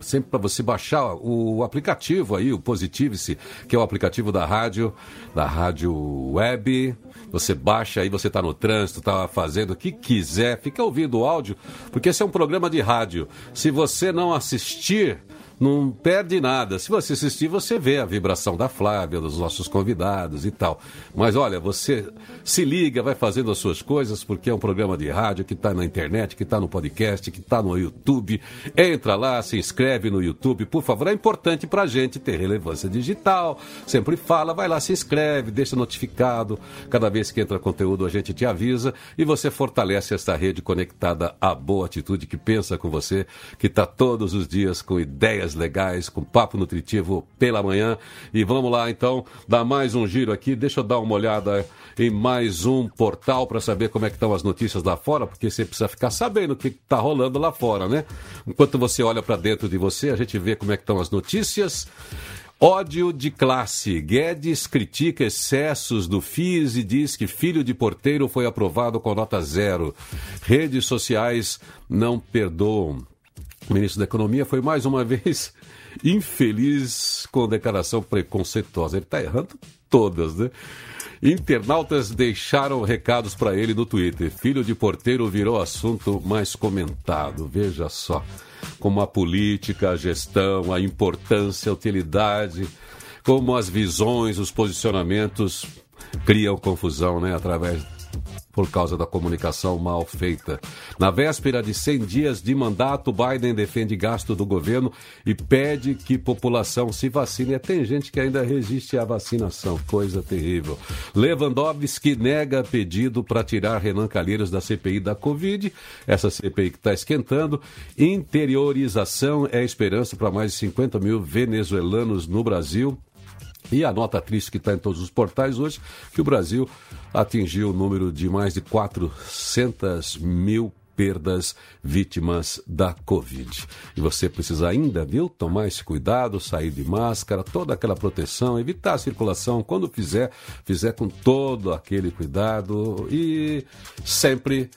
S2: sempre para você baixar o aplicativo aí, o Positive-se, que é o aplicativo da rádio, da rádio web, você baixa aí, você está no trânsito, está fazendo o que quiser, fica ouvindo o áudio, porque esse é um programa de rádio. Se você não assistir, não perde nada. Se você assistir, você vê a vibração da Flávia, dos nossos convidados e tal. Mas olha, você se liga, vai fazendo as suas coisas, porque é um programa de rádio que está na internet, que está no podcast, que está no YouTube. Entra lá, se inscreve no YouTube, por favor. É importante para a gente ter relevância digital. Sempre fala, vai lá, se inscreve, deixa notificado. Cada vez que entra conteúdo, a gente te avisa e você fortalece esta rede conectada à boa atitude que pensa com você, que está todos os dias com ideias legais, com papo nutritivo pela manhã. E vamos lá então, dar mais um giro aqui. Deixa eu dar uma olhada em mais um portal para saber como é que estão as notícias lá fora, porque você precisa ficar sabendo o que está rolando lá fora, né? Enquanto você olha para dentro de você, a gente vê como é que estão as notícias. Ódio de classe. Guedes critica excessos do FIS e diz que filho de porteiro foi aprovado com nota zero. Redes sociais não perdoam. O ministro da Economia foi mais uma *laughs* vez infeliz com declaração preconceituosa. Ele está errando todas, né? Internautas deixaram recados para ele no Twitter. Filho de porteiro virou assunto mais comentado. Veja só como a política, a gestão, a importância, a utilidade, como as visões, os posicionamentos criam confusão, né? Através por causa da comunicação mal feita. Na véspera de 100 dias de mandato, Biden defende gasto do governo e pede que população se vacine. Tem gente que ainda resiste à vacinação, coisa terrível. Lewandowski nega pedido para tirar Renan Calheiros da CPI da Covid. Essa CPI que está esquentando. Interiorização é esperança para mais de 50 mil venezuelanos no Brasil. E a nota triste que está em todos os portais hoje, que o Brasil atingiu o número de mais de 400 mil perdas vítimas da Covid. E você precisa ainda, viu, tomar esse cuidado, sair de máscara, toda aquela proteção, evitar a circulação. Quando fizer, fizer com todo aquele cuidado e sempre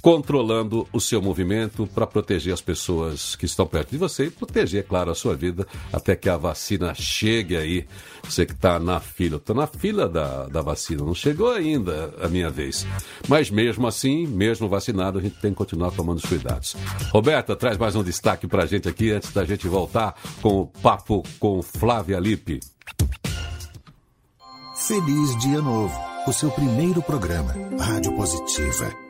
S2: controlando o seu movimento para proteger as pessoas que estão perto de você e proteger, claro, a sua vida até que a vacina chegue aí. Você que está na fila, estou na fila da, da vacina, não chegou ainda a minha vez. Mas mesmo assim, mesmo vacinado, a gente tem que continuar tomando os cuidados. Roberta, traz mais um destaque para a gente aqui antes da gente voltar com o papo com Flávia Lippe.
S1: Feliz Dia Novo, o seu primeiro programa, Rádio Positiva.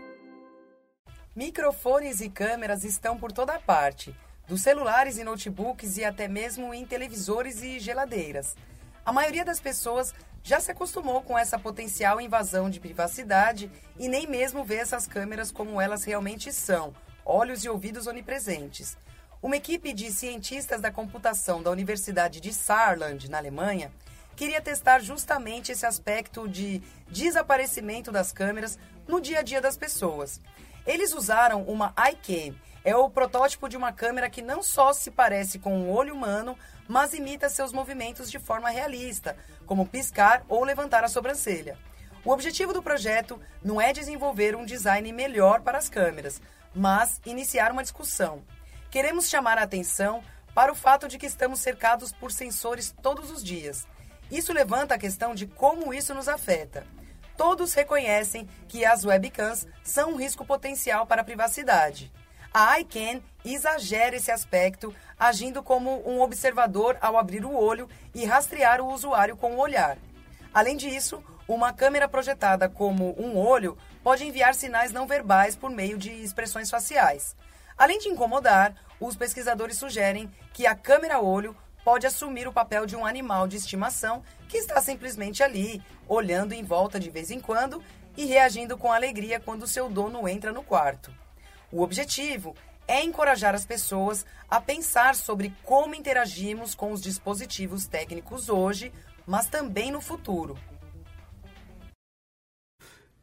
S3: Microfones e câmeras estão por toda parte, dos celulares e notebooks e até mesmo em televisores e geladeiras. A maioria das pessoas já se acostumou com essa potencial invasão de privacidade e nem mesmo vê essas câmeras como elas realmente são, olhos e ouvidos onipresentes. Uma equipe de cientistas da computação da Universidade de Saarland, na Alemanha, queria testar justamente esse aspecto de desaparecimento das câmeras no dia a dia das pessoas. Eles usaram uma iCam. É o protótipo de uma câmera que não só se parece com um olho humano, mas imita seus movimentos de forma realista, como piscar ou levantar a sobrancelha. O objetivo do projeto não é desenvolver um design melhor para as câmeras, mas iniciar uma discussão. Queremos chamar a atenção para o fato de que estamos cercados por sensores todos os dias. Isso levanta a questão de como isso nos afeta todos reconhecem que as webcams são um risco potencial para a privacidade. A iCan exagera esse aspecto, agindo como um observador ao abrir o olho e rastrear o usuário com o olhar. Além disso, uma câmera projetada como um olho pode enviar sinais não verbais por meio de expressões faciais. Além de incomodar, os pesquisadores sugerem que a câmera olho pode assumir o papel de um animal de estimação que está simplesmente ali, olhando em volta de vez em quando e reagindo com alegria quando seu dono entra no quarto. O objetivo é encorajar as pessoas a pensar sobre como interagimos com os dispositivos técnicos hoje, mas também no futuro.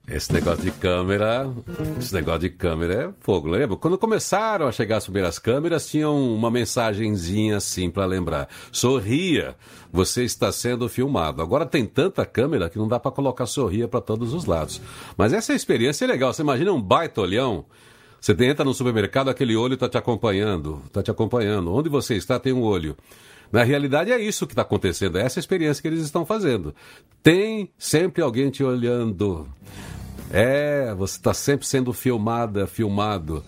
S2: Esse negócio de câmera, esse negócio de câmera é fogo, lembra? Quando começaram a chegar as primeiras câmeras, tinham uma mensagenzinha assim para lembrar. Sorria, você está sendo filmado. Agora tem tanta câmera que não dá para colocar sorria para todos os lados. Mas essa experiência é legal. Você imagina um baita olhão? Você entra no supermercado, aquele olho está te acompanhando, está te acompanhando. Onde você está tem um olho. Na realidade é isso que está acontecendo, é essa experiência que eles estão fazendo. Tem sempre alguém te olhando. É, você está sempre sendo filmada, filmado.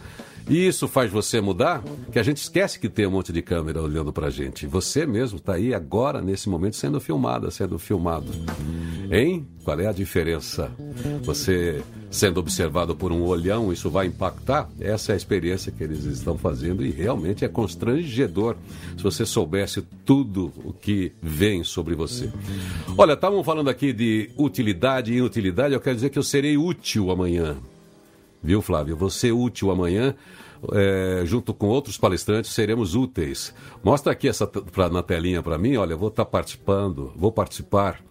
S2: E isso faz você mudar? Que a gente esquece que tem um monte de câmera olhando pra gente. Você mesmo está aí agora, nesse momento, sendo filmada, sendo filmado. Hein? Qual é a diferença? Você sendo observado por um olhão, isso vai impactar? Essa é a experiência que eles estão fazendo e realmente é constrangedor se você soubesse tudo o que vem sobre você. Olha, estavam falando aqui de utilidade e inutilidade, eu quero dizer que eu serei útil amanhã. Viu, Flávio? Ser útil amanhã é, junto com outros palestrantes, seremos úteis. Mostra aqui essa pra, na telinha para mim, olha, vou estar tá participando, vou participar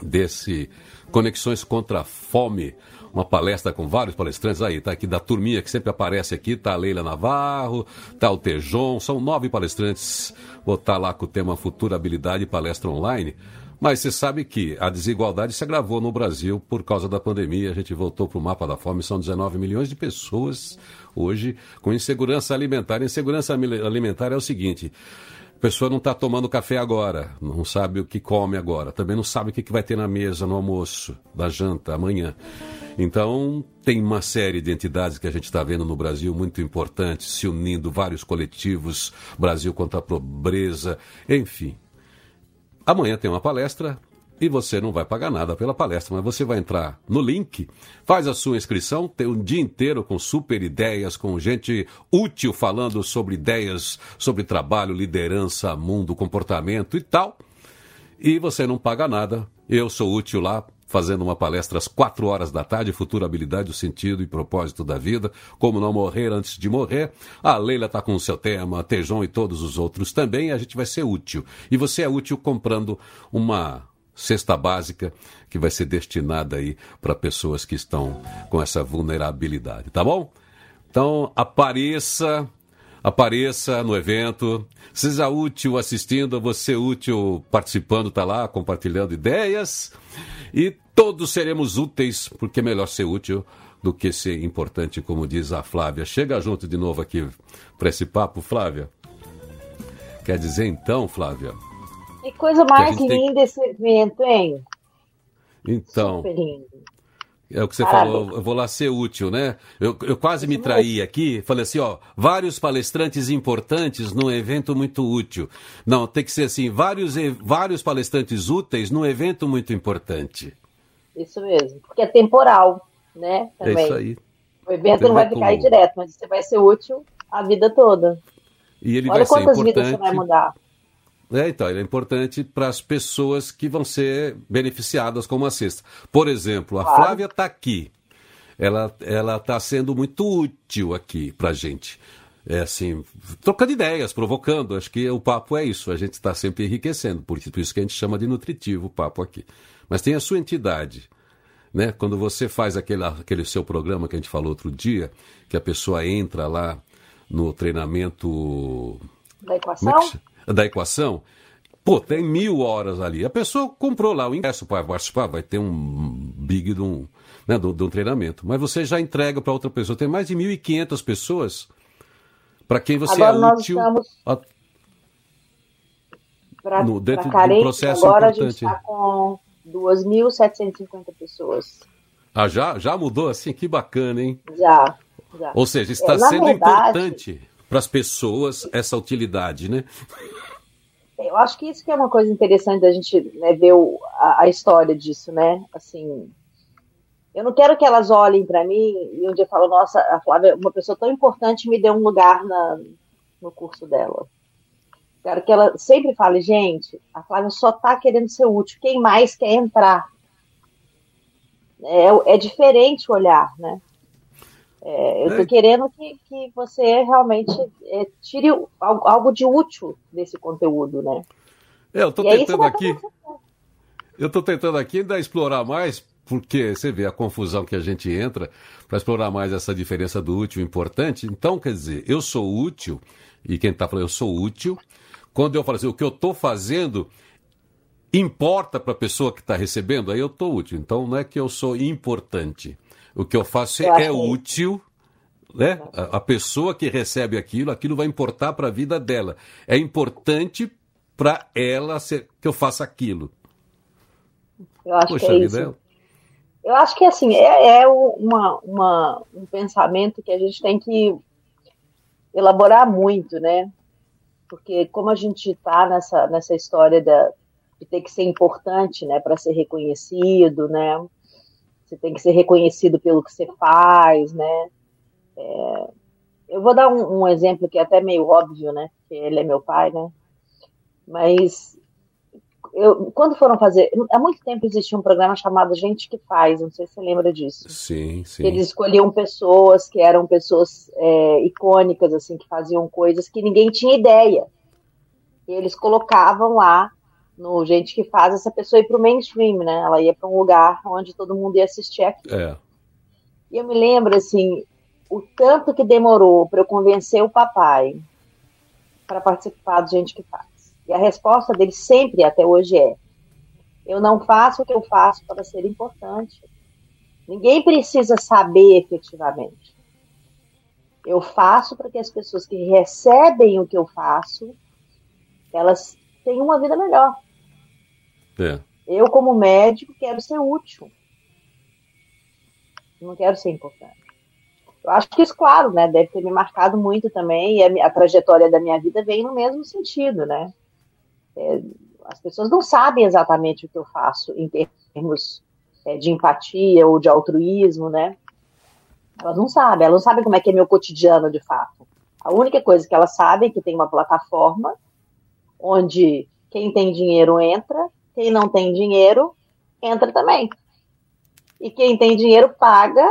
S2: desse Conexões contra a Fome, uma palestra com vários palestrantes aí, tá aqui da turminha que sempre aparece aqui, tá a Leila Navarro, tá o Tejon, são nove palestrantes, vou estar tá lá com o tema Futurabilidade Palestra Online. Mas você sabe que a desigualdade se agravou no Brasil por causa da pandemia. A gente voltou para o mapa da fome, são 19 milhões de pessoas hoje com insegurança alimentar. Insegurança alimentar é o seguinte: a pessoa não está tomando café agora, não sabe o que come agora, também não sabe o que vai ter na mesa no almoço, da janta, amanhã. Então, tem uma série de entidades que a gente está vendo no Brasil muito importantes, se unindo, vários coletivos, Brasil contra a pobreza, enfim. Amanhã tem uma palestra e você não vai pagar nada pela palestra, mas você vai entrar no link, faz a sua inscrição, tem um dia inteiro com super ideias, com gente útil falando sobre ideias, sobre trabalho, liderança, mundo, comportamento e tal. E você não paga nada. Eu sou útil lá, fazendo uma palestra às quatro horas da tarde, Futura Habilidade, o Sentido e Propósito da Vida, Como Não Morrer Antes de Morrer. A Leila está com o seu tema, Tejon e todos os outros também, a gente vai ser útil. E você é útil comprando uma cesta básica que vai ser destinada aí para pessoas que estão com essa vulnerabilidade, tá bom? Então, apareça, apareça no evento, seja útil assistindo, você útil participando, tá lá, compartilhando ideias, e todos seremos úteis, porque é melhor ser útil do que ser importante, como diz a Flávia. Chega junto de novo aqui para esse papo, Flávia. Quer dizer então, Flávia,
S4: que coisa mais que linda tem... esse evento, hein?
S2: Então. Super lindo. É o que você falou, eu vou lá ser útil, né? Eu, eu quase me traí aqui, falei assim, ó, vários palestrantes importantes num evento muito útil. Não, tem que ser assim, vários, vários palestrantes úteis num evento muito importante.
S4: Isso mesmo, porque é temporal, né?
S2: Também. É isso aí.
S4: O evento não vai ficar aí direto, mas você vai ser útil a vida toda.
S2: E ele Olha vai ser importante. vidas você
S4: vai mudar.
S2: É, então, ele é importante para as pessoas que vão ser beneficiadas com uma cesta. Por exemplo, a claro. Flávia está aqui. Ela está sendo muito útil aqui para a gente. É assim, trocando ideias, provocando. Acho que o papo é isso. A gente está sempre enriquecendo. Por isso, por isso que a gente chama de nutritivo o papo aqui. Mas tem a sua entidade. Né? Quando você faz aquele, aquele seu programa que a gente falou outro dia, que a pessoa entra lá no treinamento.
S4: Da equação? É
S2: da equação, pô, tem mil horas ali. A pessoa comprou lá o ingresso para participar, vai ter um big de um, né, de, um treinamento. Mas você já entrega para outra pessoa. Tem mais de 1.500 pessoas para quem você
S4: agora
S2: é
S4: nós
S2: útil.
S4: Estamos...
S2: A...
S4: Pra, no, dentro carente, processo agora importante. a gente está com 2.750 pessoas.
S2: Ah, já, já mudou assim? Que bacana, hein?
S4: Já. já.
S2: Ou seja, está é, sendo verdade, importante para as pessoas essa utilidade, né?
S4: Eu acho que isso que é uma coisa interessante da gente né, ver o, a, a, história disso, né? Assim, eu não quero que elas olhem para mim e um dia falam, nossa, a Flávia, uma pessoa tão importante me deu um lugar na, no curso dela. Quero que ela sempre fale, gente, a Flávia só está querendo ser útil, quem mais quer entrar? É, é diferente o olhar, né? É, eu estou é. querendo que, que você realmente é, tire algo de útil desse conteúdo, né?
S2: É, eu estou tentando aqui. Eu estou tentando aqui ainda explorar mais, porque você vê a confusão que a gente entra para explorar mais essa diferença do útil e importante. Então, quer dizer, eu sou útil, e quem está falando, eu sou útil. Quando eu falo assim, o que eu estou fazendo importa para a pessoa que está recebendo, aí eu estou útil. Então, não é que eu sou importante. O que eu faço eu é útil, né? A, a, pessoa que recebe aquilo, aquilo vai importar para a vida dela. É importante para ela ser, que eu faça aquilo.
S4: Eu acho Poxa que é isso. É... Eu acho que assim é, é uma, uma, um pensamento que a gente tem que elaborar muito, né? Porque como a gente está nessa, nessa história da, de ter que ser importante, né, para ser reconhecido, né? Você tem que ser reconhecido pelo que você faz, né? É, eu vou dar um, um, exemplo que é até meio óbvio, né? Porque ele é meu pai, né? Mas eu, quando foram fazer. Há muito tempo existia um programa chamado Gente que Faz, não sei se você lembra disso.
S2: Sim, sim.
S4: Eles escolhiam pessoas que eram pessoas é, icônicas, assim, que faziam coisas que ninguém tinha ideia. E eles colocavam lá no gente que faz essa pessoa ir para o mainstream, né? Ela ia para um lugar onde todo mundo ia assistir aquilo.
S2: É.
S4: E eu me lembro, assim, o tanto que demorou para eu convencer o papai para participar do Gente que Faz. E a resposta dele sempre, até hoje, é: eu não faço o que eu faço para ser importante. Ninguém precisa saber efetivamente. Eu faço para que as pessoas que recebem o que eu faço, elas tenham uma vida melhor.
S2: É.
S4: Eu, como médico, quero ser útil. Não quero ser importante. Eu acho que isso, claro, né, deve ter me marcado muito também, e a, a trajetória da minha vida vem no mesmo sentido, né? É, as pessoas não sabem exatamente o que eu faço em termos é, de empatia ou de altruísmo, né? Elas não sabem, elas não sabem como é que é meu cotidiano de fato. A única coisa que elas sabem é que tem uma plataforma onde quem tem dinheiro entra, quem não tem dinheiro entra também. E quem tem dinheiro paga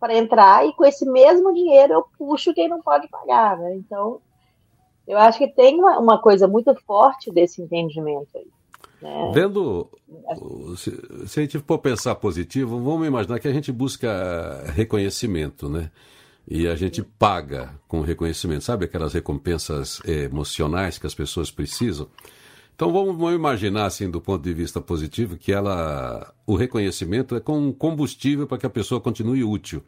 S4: para entrar e com esse mesmo dinheiro eu puxo quem não pode pagar, né? Então, eu acho que tem uma, uma coisa muito forte desse entendimento aí.
S2: Né? Vendo, se, se a gente for pensar positivo, vamos imaginar que a gente busca reconhecimento, né? E a gente paga com reconhecimento, sabe aquelas recompensas emocionais que as pessoas precisam? Então vamos, imaginar assim do ponto de vista positivo que ela o reconhecimento é com combustível para que a pessoa continue útil.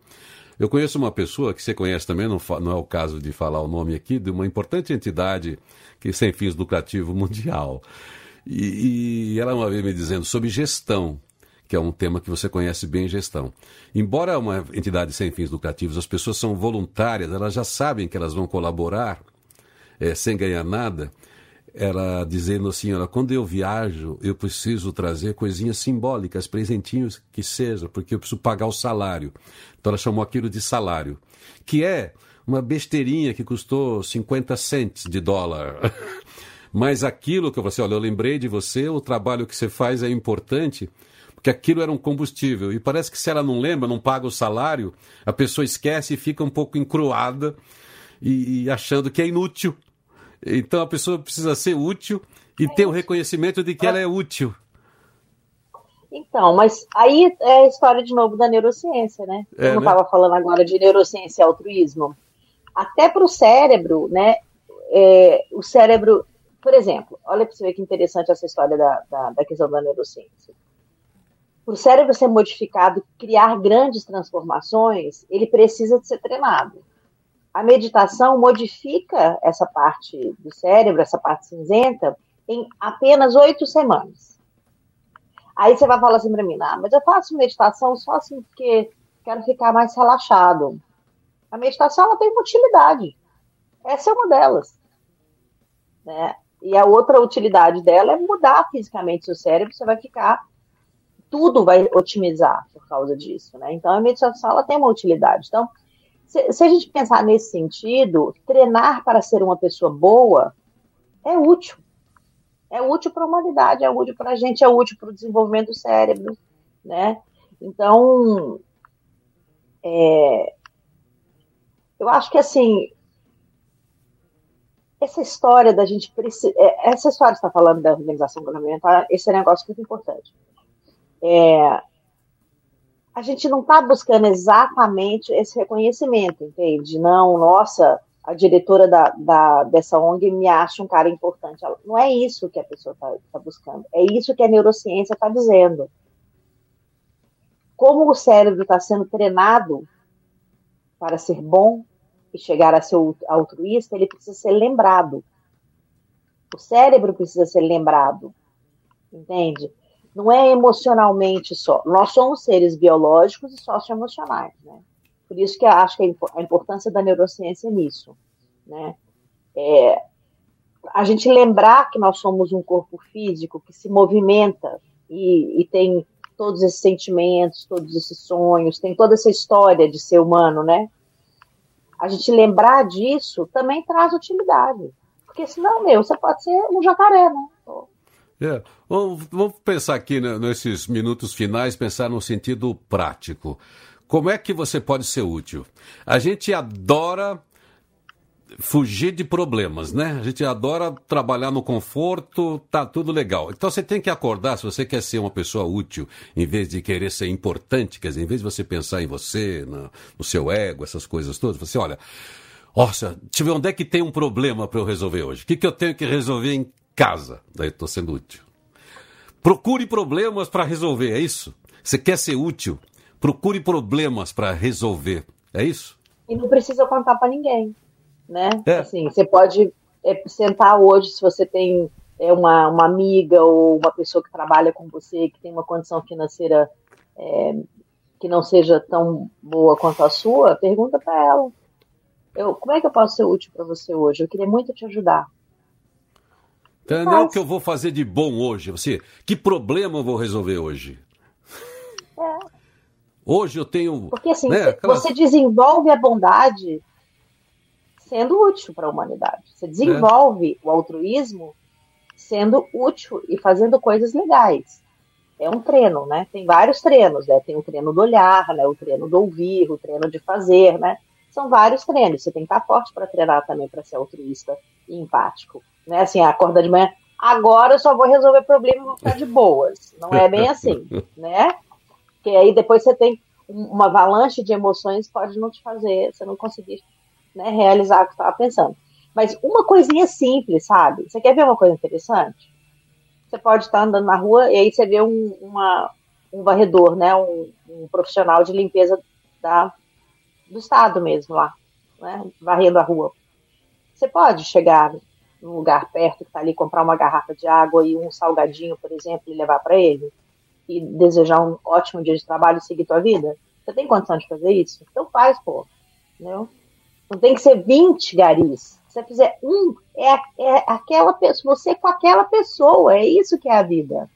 S2: Eu conheço uma pessoa que você conhece também, não, não é o caso de falar o nome aqui, de uma importante entidade que sem fins lucrativos *laughs* mundial. E, e ela uma vez me dizendo sobre gestão, que é um tema que você conhece bem, gestão. Embora uma entidade sem fins lucrativos, as pessoas são voluntárias, elas já sabem que elas vão colaborar é, sem ganhar nada ela dizendo assim, olha, quando eu viajo, eu preciso trazer coisinhas simbólicas, presentinhos que seja, porque eu preciso pagar o salário. Então ela chamou aquilo de salário, que é uma besteirinha que custou 50 cents de dólar. *laughs* Mas aquilo que você, olha, eu lembrei de você, o trabalho que você faz é importante, porque aquilo era um combustível. E parece que se ela não lembra, não paga o salário, a pessoa esquece e fica um pouco encruada e, e achando que é inútil então a pessoa precisa ser útil e ter o reconhecimento de que ela é útil.
S4: Então, mas aí é a história de novo da neurociência, né? É, Eu não estava né? falando agora de neurociência e altruísmo. Até para o cérebro, né? É, o cérebro, por exemplo, olha para você ver que interessante essa história da, da, da questão da neurociência. Para o cérebro ser modificado, criar grandes transformações, ele precisa de ser treinado a meditação modifica essa parte do cérebro, essa parte cinzenta, em apenas oito semanas. Aí você vai falar assim para mim, ah, mas eu faço meditação só assim porque quero ficar mais relaxado. A meditação ela tem uma utilidade. Essa é uma delas. Né? E a outra utilidade dela é mudar fisicamente seu cérebro, você vai ficar. Tudo vai otimizar por causa disso. Né? Então a meditação ela tem uma utilidade. Então, se, a gente pensar nesse sentido, treinar para ser uma pessoa boa é útil. É útil para a humanidade, é útil para a gente, é útil para o desenvolvimento do cérebro, né? Então, é, eu acho que assim, essa história da gente precisa, é, essa história está falando da organização governamental, esse é um negócio muito importante. É, a gente não está buscando exatamente esse reconhecimento, entende? Não, nossa, a diretora da, da, dessa ONG me acha um cara importante. Não é isso que a pessoa está tá buscando. É isso que a neurociência está dizendo. Como o cérebro está sendo treinado para ser bom e chegar a ser altruísta, ele precisa ser lembrado. O cérebro precisa ser lembrado. Entende? Não é emocionalmente só. Nós somos seres biológicos e socioemocionais, né? Por isso que eu acho que a importância da neurociência nisso, né? É, a gente lembrar que nós somos um corpo físico que se movimenta e, e tem todos esses sentimentos, todos esses sonhos, tem toda essa história de ser humano, né? A gente lembrar disso também traz utilidade. Porque senão, meu, você pode ser um jacaré, né?
S2: É. Vamos, vamos, pensar aqui né, nesses minutos finais, pensar no sentido prático. Como é que você pode ser útil? A gente adora fugir de problemas, né? A gente adora trabalhar no conforto, tá tudo legal. Então você tem que acordar, se você quer ser uma pessoa útil, em vez de querer ser importante, quer dizer, em vez de você pensar em você, no, no seu ego, essas coisas todas, você olha, nossa, deixa eu ver onde é que tem um problema para eu resolver hoje. O que, que eu tenho que resolver em casa. Daí estou sendo útil. Procure problemas para resolver, é isso? Você quer ser útil? Procure problemas para resolver, é isso?
S4: E não precisa contar para ninguém, né? É. Assim, você pode é, sentar hoje, se você tem é, uma, uma amiga ou uma pessoa que trabalha com você, que tem uma condição financeira é, que não seja tão boa quanto a sua, pergunta para ela. Eu, como é que eu posso ser útil para você hoje? Eu queria muito te ajudar.
S2: Entendeu? Faz. O que eu vou fazer de bom hoje? Você, que problema eu vou resolver hoje? É. Hoje eu tenho.
S4: Porque assim, né, aquela... você desenvolve a bondade sendo útil para a humanidade. Você desenvolve é. o altruísmo sendo útil e fazendo coisas legais. É um treino, né? Tem vários treinos, né? Tem o treino do olhar, né? O treino do ouvir, o treino de fazer, né? São vários treinos. Você tem que estar forte para treinar também para ser altruísta e empático, né? Assim, acorda de manhã, agora eu só vou resolver problema e vou ficar de boas. Não é bem assim, *laughs* né? Porque aí depois você tem uma avalanche de emoções pode não te fazer, você não conseguir né, realizar o que estava pensando. Mas uma coisinha simples, sabe? Você quer ver uma coisa interessante? Você pode estar andando na rua e aí você vê um, uma, um varredor, né? Um, um, profissional de limpeza da, do estado mesmo lá, né? Varrendo a rua. Você pode chegar num lugar perto que está ali, comprar uma garrafa de água e um salgadinho, por exemplo, e levar para ele? E desejar um ótimo dia de trabalho e seguir tua vida? Você tem condição de fazer isso? Então faz, pô. Entendeu? Não tem que ser 20 garis. Se você fizer um, é, é aquela pessoa, você com aquela pessoa, é isso que é a vida.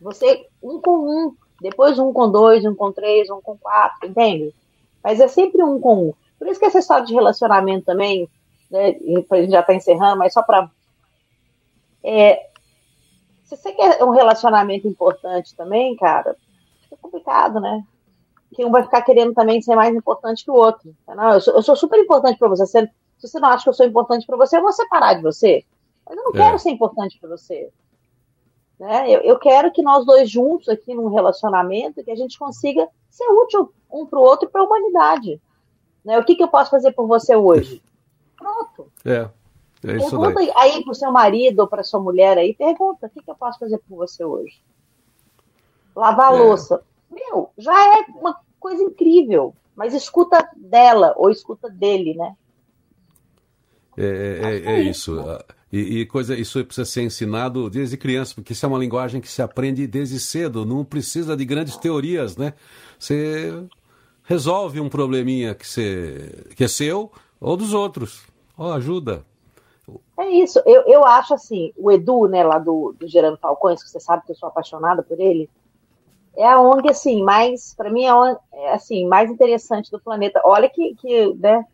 S4: Você um com um, depois um com dois, um com três, um com quatro, entende? Mas é sempre um com um. Por isso que essa história de relacionamento também, né, a gente já está encerrando, mas só para. É, se você quer um relacionamento importante também, cara, é complicado, né? que um vai ficar querendo também ser mais importante que o outro. Não, eu, sou, eu sou super importante para você. Se, se você não acha que eu sou importante para você, eu vou separar de você. Mas eu não é. quero ser importante para você. Né? Eu, eu, quero que nós dois juntos aqui num relacionamento, que a gente consiga ser útil um para o outro e para a humanidade. Né? O que, que eu posso fazer por você hoje? Pronto.
S2: É. É isso
S4: pergunta daí. aí para o seu marido ou para sua mulher aí, pergunta, o que, que eu posso fazer por você hoje? Lavar a é. louça meu, já é uma coisa incrível. Mas escuta dela ou escuta dele, né?
S2: É, é, é, é isso. E, e, coisa, isso precisa ser ensinado desde criança, porque isso é uma linguagem que se aprende desde cedo, não precisa de grandes teorias, né? Você resolve um probleminha que, você, que é seu ou dos outros. Oh, ajuda.
S4: É isso. Eu, eu acho assim, o Edu, né, lá do, do Gerando Falcões, que você sabe que eu sou apaixonada por ele, é a ONG assim mais para mim é, é assim mais interessante do planeta. Olha que, que né,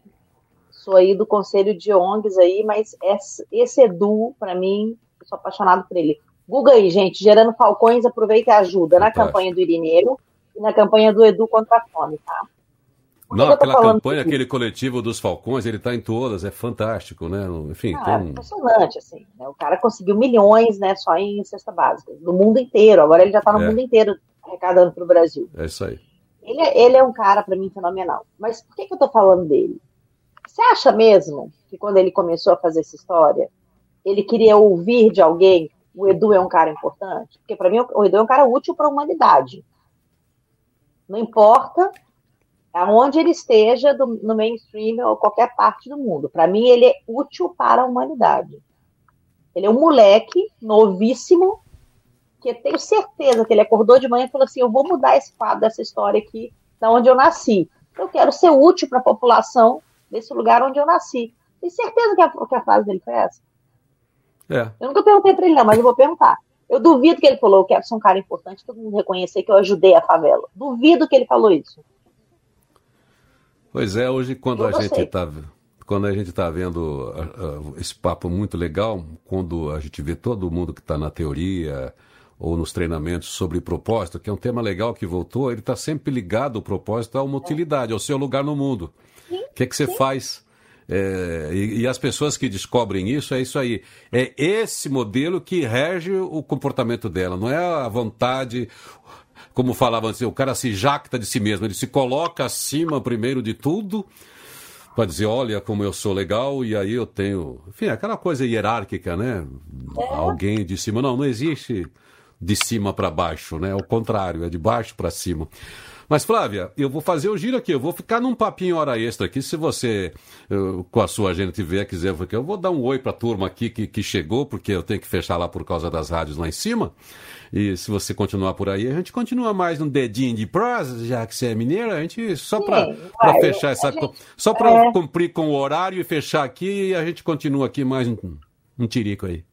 S4: sou aí do conselho de ONGs aí, mas esse, esse Edu para mim sou apaixonado por ele. Google aí, gente, gerando falcões, aproveita e ajuda na campanha do Irineiro e na campanha do Edu contra a fome, tá?
S2: Não, aquela campanha, aquele coletivo dos Falcões, ele está em todas, é fantástico, né? Enfim,
S4: ah, tem... é impressionante, assim. Né? O cara conseguiu milhões, né, só em cesta básica, do mundo inteiro. Agora ele já está no é. mundo inteiro arrecadando para o Brasil.
S2: É isso aí.
S4: Ele, é, ele é um cara, para mim, fenomenal. Mas por que, que eu estou falando dele? Você acha mesmo que quando ele começou a fazer essa história, ele queria ouvir de alguém o Edu é um cara importante? Porque para mim o Edu é um cara útil para a humanidade. Não importa aonde ele esteja do, no mainstream ou qualquer parte do mundo. Para mim ele é útil para a humanidade. Ele é um moleque novíssimo que eu tenho certeza que ele acordou de manhã e falou assim: eu vou mudar esse quadro dessa história aqui, da onde eu nasci. Eu quero ser útil para a população desse lugar onde eu nasci. Tenho certeza que a, que a frase dele foi essa.
S2: É.
S4: Eu nunca perguntei para ele, não, mas eu vou perguntar. Eu duvido que ele falou: eu quero ser um cara importante, todo mundo reconhecer que eu ajudei a favela. Duvido que ele falou isso.
S2: Pois é, hoje quando eu a gente está quando a gente está vendo uh, uh, esse papo muito legal, quando a gente vê todo mundo que está na teoria, ou nos treinamentos sobre propósito, que é um tema legal que voltou, ele está sempre ligado o propósito a uma utilidade, ao seu lugar no mundo. O que, é que você faz? É, e, e, as pessoas que descobrem isso, é isso aí. É esse modelo que rege o comportamento dela, não é a vontade. Como falavam assim, o cara se jacta de si mesmo, ele se coloca acima primeiro de tudo para dizer, olha como eu sou legal e aí eu tenho, enfim, aquela coisa hierárquica, né? É. Alguém de cima. Não, não existe de cima para baixo, né? O contrário, é de baixo para cima. Mas, Flávia, eu vou fazer o giro aqui, eu vou ficar num papinho hora extra aqui. Se você, eu, com a sua agenda, tiver, quiser, porque eu vou dar um oi para a turma aqui que, que chegou, porque eu tenho que fechar lá por causa das rádios lá em cima. E se você continuar por aí, a gente continua mais um dedinho de prosa, já que você é mineira, a gente só para fechar essa. Gente, só para é... cumprir com o horário e fechar aqui, a gente continua aqui mais um, um tirico aí.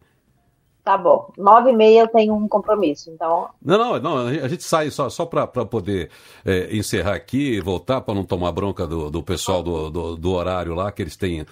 S4: Tá bom. Nove e meia eu tenho um compromisso, então.
S2: Não, não, não. A gente sai só, só para poder é, encerrar aqui e voltar para não tomar bronca do, do pessoal do, do, do, horário lá, que eles têm.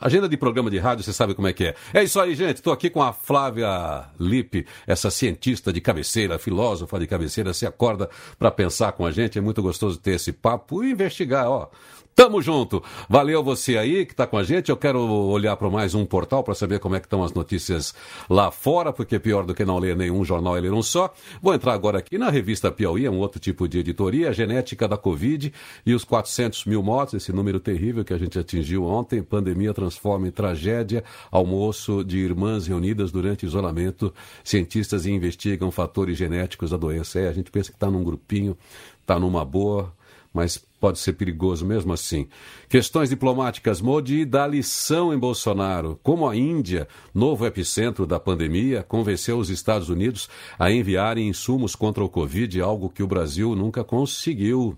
S2: Agenda de programa de rádio, você sabe como é que é. É isso aí, gente. Estou aqui com a Flávia Lippe, essa cientista de cabeceira, filósofa de cabeceira, se acorda para pensar com a gente. É muito gostoso ter esse papo e investigar, ó. Tamo junto. Valeu você aí que está com a gente. Eu quero olhar para mais um portal para saber como é que estão as notícias lá fora, porque pior do que não ler nenhum jornal é ler um só. Vou entrar agora aqui na revista Piauí, é um outro tipo de editoria, a genética da Covid e os 400 mil mortos, esse número terrível que a gente atingiu ontem. Pandemia transforma em tragédia. Almoço de irmãs reunidas durante isolamento. Cientistas investigam fatores genéticos da doença. É, a gente pensa que está num grupinho, está numa boa mas pode ser perigoso mesmo assim. Questões diplomáticas. Modi dá lição em Bolsonaro. Como a Índia, novo epicentro da pandemia, convenceu os Estados Unidos a enviarem insumos contra o Covid, algo que o Brasil nunca conseguiu.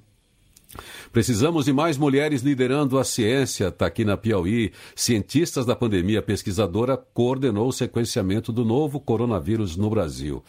S2: Precisamos de mais mulheres liderando a ciência, está aqui na Piauí. Cientistas da pandemia pesquisadora coordenou o sequenciamento do novo coronavírus no Brasil.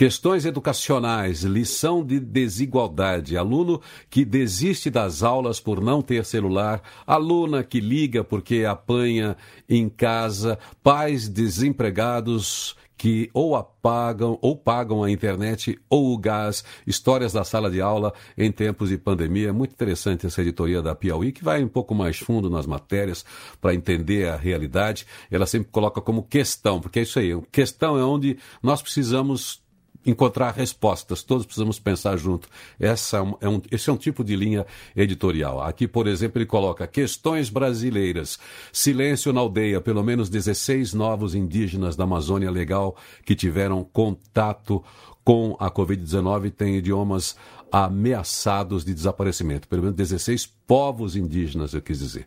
S2: Questões educacionais, lição de desigualdade, aluno que desiste das aulas por não ter celular, aluna que liga porque apanha em casa, pais desempregados que ou apagam ou pagam a internet ou o gás, histórias da sala de aula em tempos de pandemia. Muito interessante essa editoria da Piauí, que vai um pouco mais fundo nas matérias para entender a realidade. Ela sempre coloca como questão, porque é isso aí, questão é onde nós precisamos encontrar respostas. Todos precisamos pensar junto. Essa é um, esse é um tipo de linha editorial. Aqui, por exemplo, ele coloca questões brasileiras. Silêncio na aldeia. Pelo menos 16 novos indígenas da Amazônia Legal que tiveram contato com a Covid-19 têm idiomas ameaçados de desaparecimento. Pelo menos 16 povos indígenas, eu quis dizer.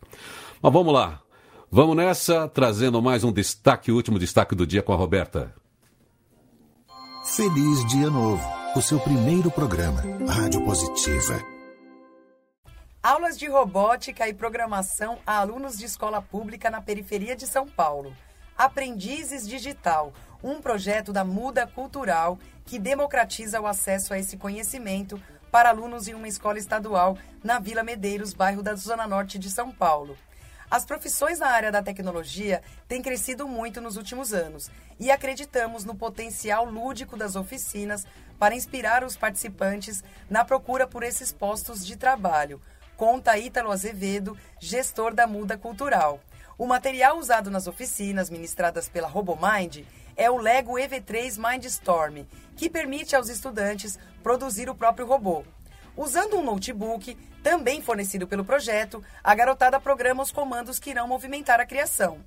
S2: Mas vamos lá. Vamos nessa, trazendo mais um destaque, o último destaque do dia com a Roberta.
S1: Feliz Dia Novo, o seu primeiro programa, Rádio Positiva.
S3: Aulas de robótica e programação a alunos de escola pública na periferia de São Paulo. Aprendizes Digital, um projeto da Muda Cultural que democratiza o acesso a esse conhecimento para alunos em uma escola estadual na Vila Medeiros, bairro da Zona Norte de São Paulo. As profissões na área da tecnologia têm crescido muito nos últimos anos e acreditamos no potencial lúdico das oficinas para inspirar os participantes na procura por esses postos de trabalho, conta Ítalo Azevedo, gestor da Muda Cultural. O material usado nas oficinas ministradas pela RoboMind é o Lego EV3 Mindstorm, que permite aos estudantes produzir o próprio robô. Usando um notebook, também fornecido pelo projeto, a garotada programa os comandos que irão movimentar a criação.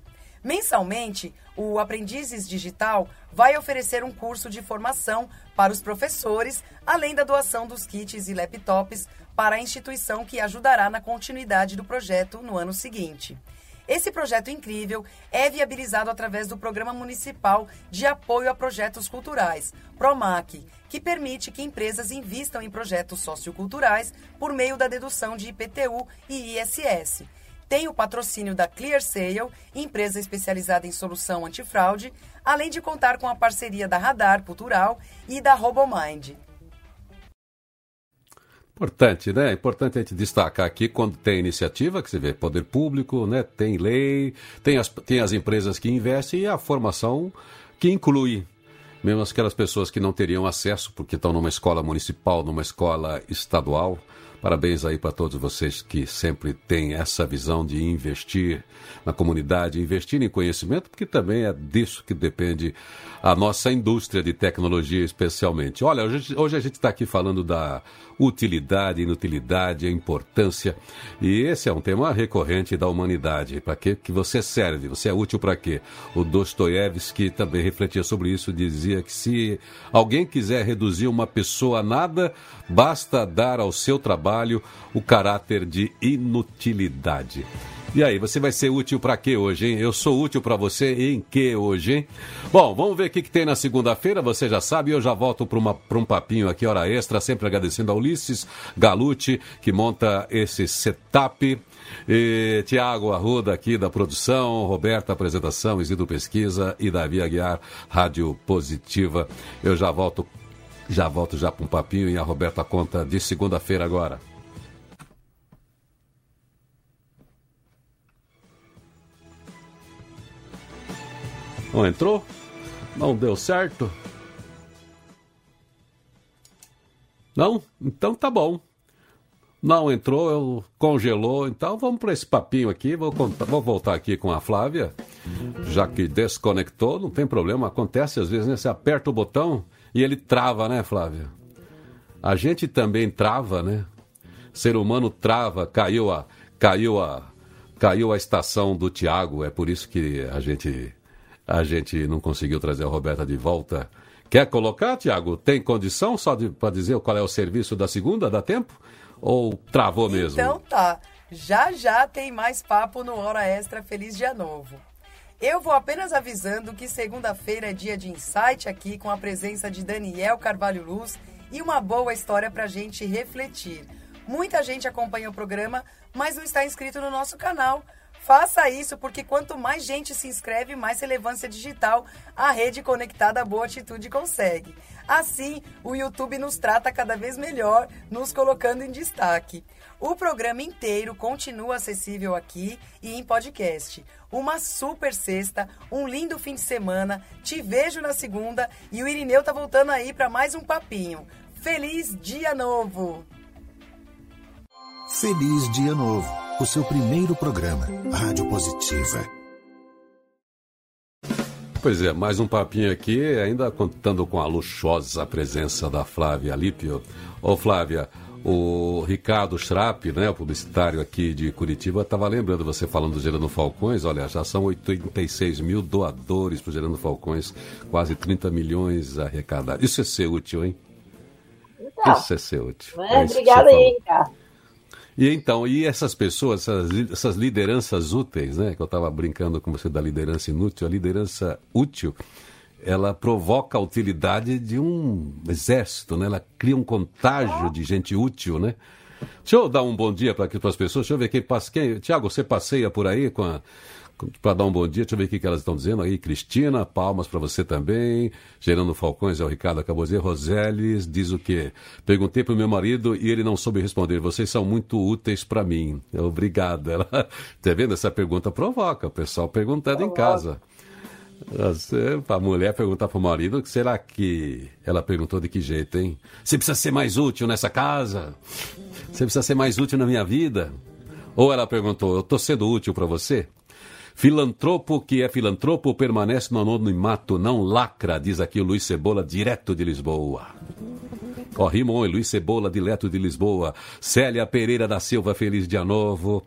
S3: Mensalmente, o Aprendizes Digital vai oferecer um curso de formação para os professores, além da doação dos kits e laptops para a instituição que ajudará na continuidade do projeto no ano seguinte. Esse projeto incrível é viabilizado através do Programa Municipal de Apoio a Projetos Culturais, PROMAC, que permite que empresas invistam em projetos socioculturais por meio da dedução de IPTU e ISS. Tem o patrocínio da ClearSale, empresa especializada em solução antifraude, além de contar com a parceria da Radar Cultural e da RoboMind.
S2: Importante, né? Importante a gente destacar aqui quando tem iniciativa, que você vê poder público, né? Tem lei, tem as, tem as empresas que investem e a formação que inclui mesmo aquelas pessoas que não teriam acesso porque estão numa escola municipal, numa escola estadual. Parabéns aí para todos vocês que sempre têm essa visão de investir na comunidade, investir em conhecimento, porque também é disso que depende a nossa indústria de tecnologia, especialmente. Olha, hoje, a gente está aqui falando da utilidade, inutilidade, a importância. E esse é um tema recorrente da humanidade. Para que, que você serve? Você é útil para quê? O Dostoiévski também refletia sobre isso, dizia que se alguém quiser reduzir uma pessoa a nada, basta dar ao seu trabalho o caráter de inutilidade. E aí, você vai ser útil para quê hoje, hein? Eu sou útil para você em que hoje, hein? Bom, vamos ver o que, que tem na segunda-feira, você já sabe, eu já volto para um papinho aqui, hora extra, sempre agradecendo a Ulisses Galucci, que monta esse setup. E Tiago Arruda aqui da produção, Roberta apresentação, Isidro Pesquisa e Davi Aguiar, Rádio Positiva. Eu já volto, já volto já para um papinho e a Roberta conta de segunda-feira agora. Não entrou? Não deu certo? Não? Então tá bom. Não entrou, congelou. Então vamos para esse papinho aqui. Vou, contar, vou voltar aqui com a Flávia, já que desconectou. Não tem problema, acontece às vezes, né? Você aperta o botão e ele trava, né, Flávia? A gente também trava, né? Ser humano trava, caiu a, caiu a, caiu a estação do Tiago. É por isso que a gente a gente não conseguiu trazer a Roberta de volta. Quer colocar, Tiago? Tem condição só para dizer qual é o serviço da segunda? Dá tempo? Ou travou mesmo?
S3: Então tá. Já já tem mais papo no Hora Extra Feliz Dia Novo. Eu vou apenas avisando que segunda-feira é dia de insight aqui com a presença de Daniel Carvalho Luz e uma boa história para a gente refletir. Muita gente acompanha o programa, mas não está inscrito no nosso canal. Faça isso, porque quanto mais gente se inscreve, mais relevância digital a rede conectada Boa Atitude consegue. Assim, o YouTube nos trata cada vez melhor, nos colocando em destaque. O programa inteiro continua acessível aqui e em podcast. Uma super sexta, um lindo fim de semana. Te vejo na segunda e o Irineu tá voltando aí para mais um papinho. Feliz Dia Novo!
S1: Feliz Dia Novo o seu primeiro programa, Rádio Positiva.
S2: Pois é, mais um papinho aqui, ainda contando com a luxuosa presença da Flávia Lípio. Ô Flávia, o Ricardo Schrapp, né, o publicitário aqui de Curitiba, estava lembrando você falando do Gerando Falcões, olha, já são 86 mil doadores para o Gerando Falcões, quase 30 milhões arrecadados. Isso é ser útil, hein?
S4: Então,
S2: isso é ser útil.
S4: É, é obrigada aí, Ricardo.
S2: E então, e essas pessoas, essas, essas lideranças úteis, né? Que eu estava brincando com você da liderança inútil, a liderança útil, ela provoca a utilidade de um exército, né? Ela cria um contágio de gente útil, né? Deixa eu dar um bom dia para as pessoas. Deixa eu ver quem passa. Quem... Tiago, você passeia por aí com a, para dar um bom dia. Deixa eu ver o que, elas estão dizendo aí. Cristina, palmas para você também. Gerando Falcões, é o Ricardo acabou de dizer. Roseles diz o quê? Perguntei para o meu marido e ele não soube responder. Vocês são muito úteis para mim. Obrigado. Ela, *laughs* tá vendo? Essa pergunta provoca o pessoal perguntando em casa. A mulher perguntar para o marido, será que ela perguntou de que jeito, hein? Você precisa ser mais útil nessa casa? Você precisa ser mais útil na minha vida? Ou ela perguntou, eu estou sendo útil para você? Filantropo que é filantropo permanece no anonimato, não lacra, diz aqui o Luiz Cebola, direto de Lisboa. Ó, oh, Rimon e Luiz Cebola, direto de Lisboa. Célia Pereira da Silva, feliz dia novo.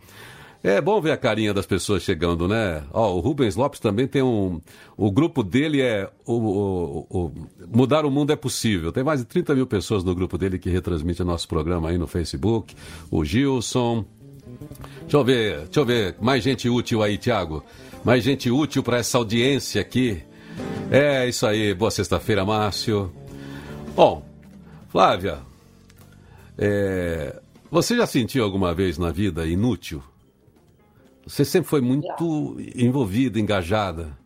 S2: É bom ver a carinha das pessoas chegando, né? Ó, o Rubens Lopes também tem um. O grupo dele é. O, o, o, Mudar o mundo é possível. Tem mais de 30 mil pessoas no grupo dele que retransmite nosso programa aí no Facebook. O Gilson, Deixa eu ver, deixa eu ver. Mais gente útil aí, Tiago. Mais gente útil para essa audiência aqui. É isso aí. Boa sexta-feira, Márcio. Bom, Flávia, é, você já sentiu alguma vez na vida inútil? Você sempre foi muito já. envolvida, engajada.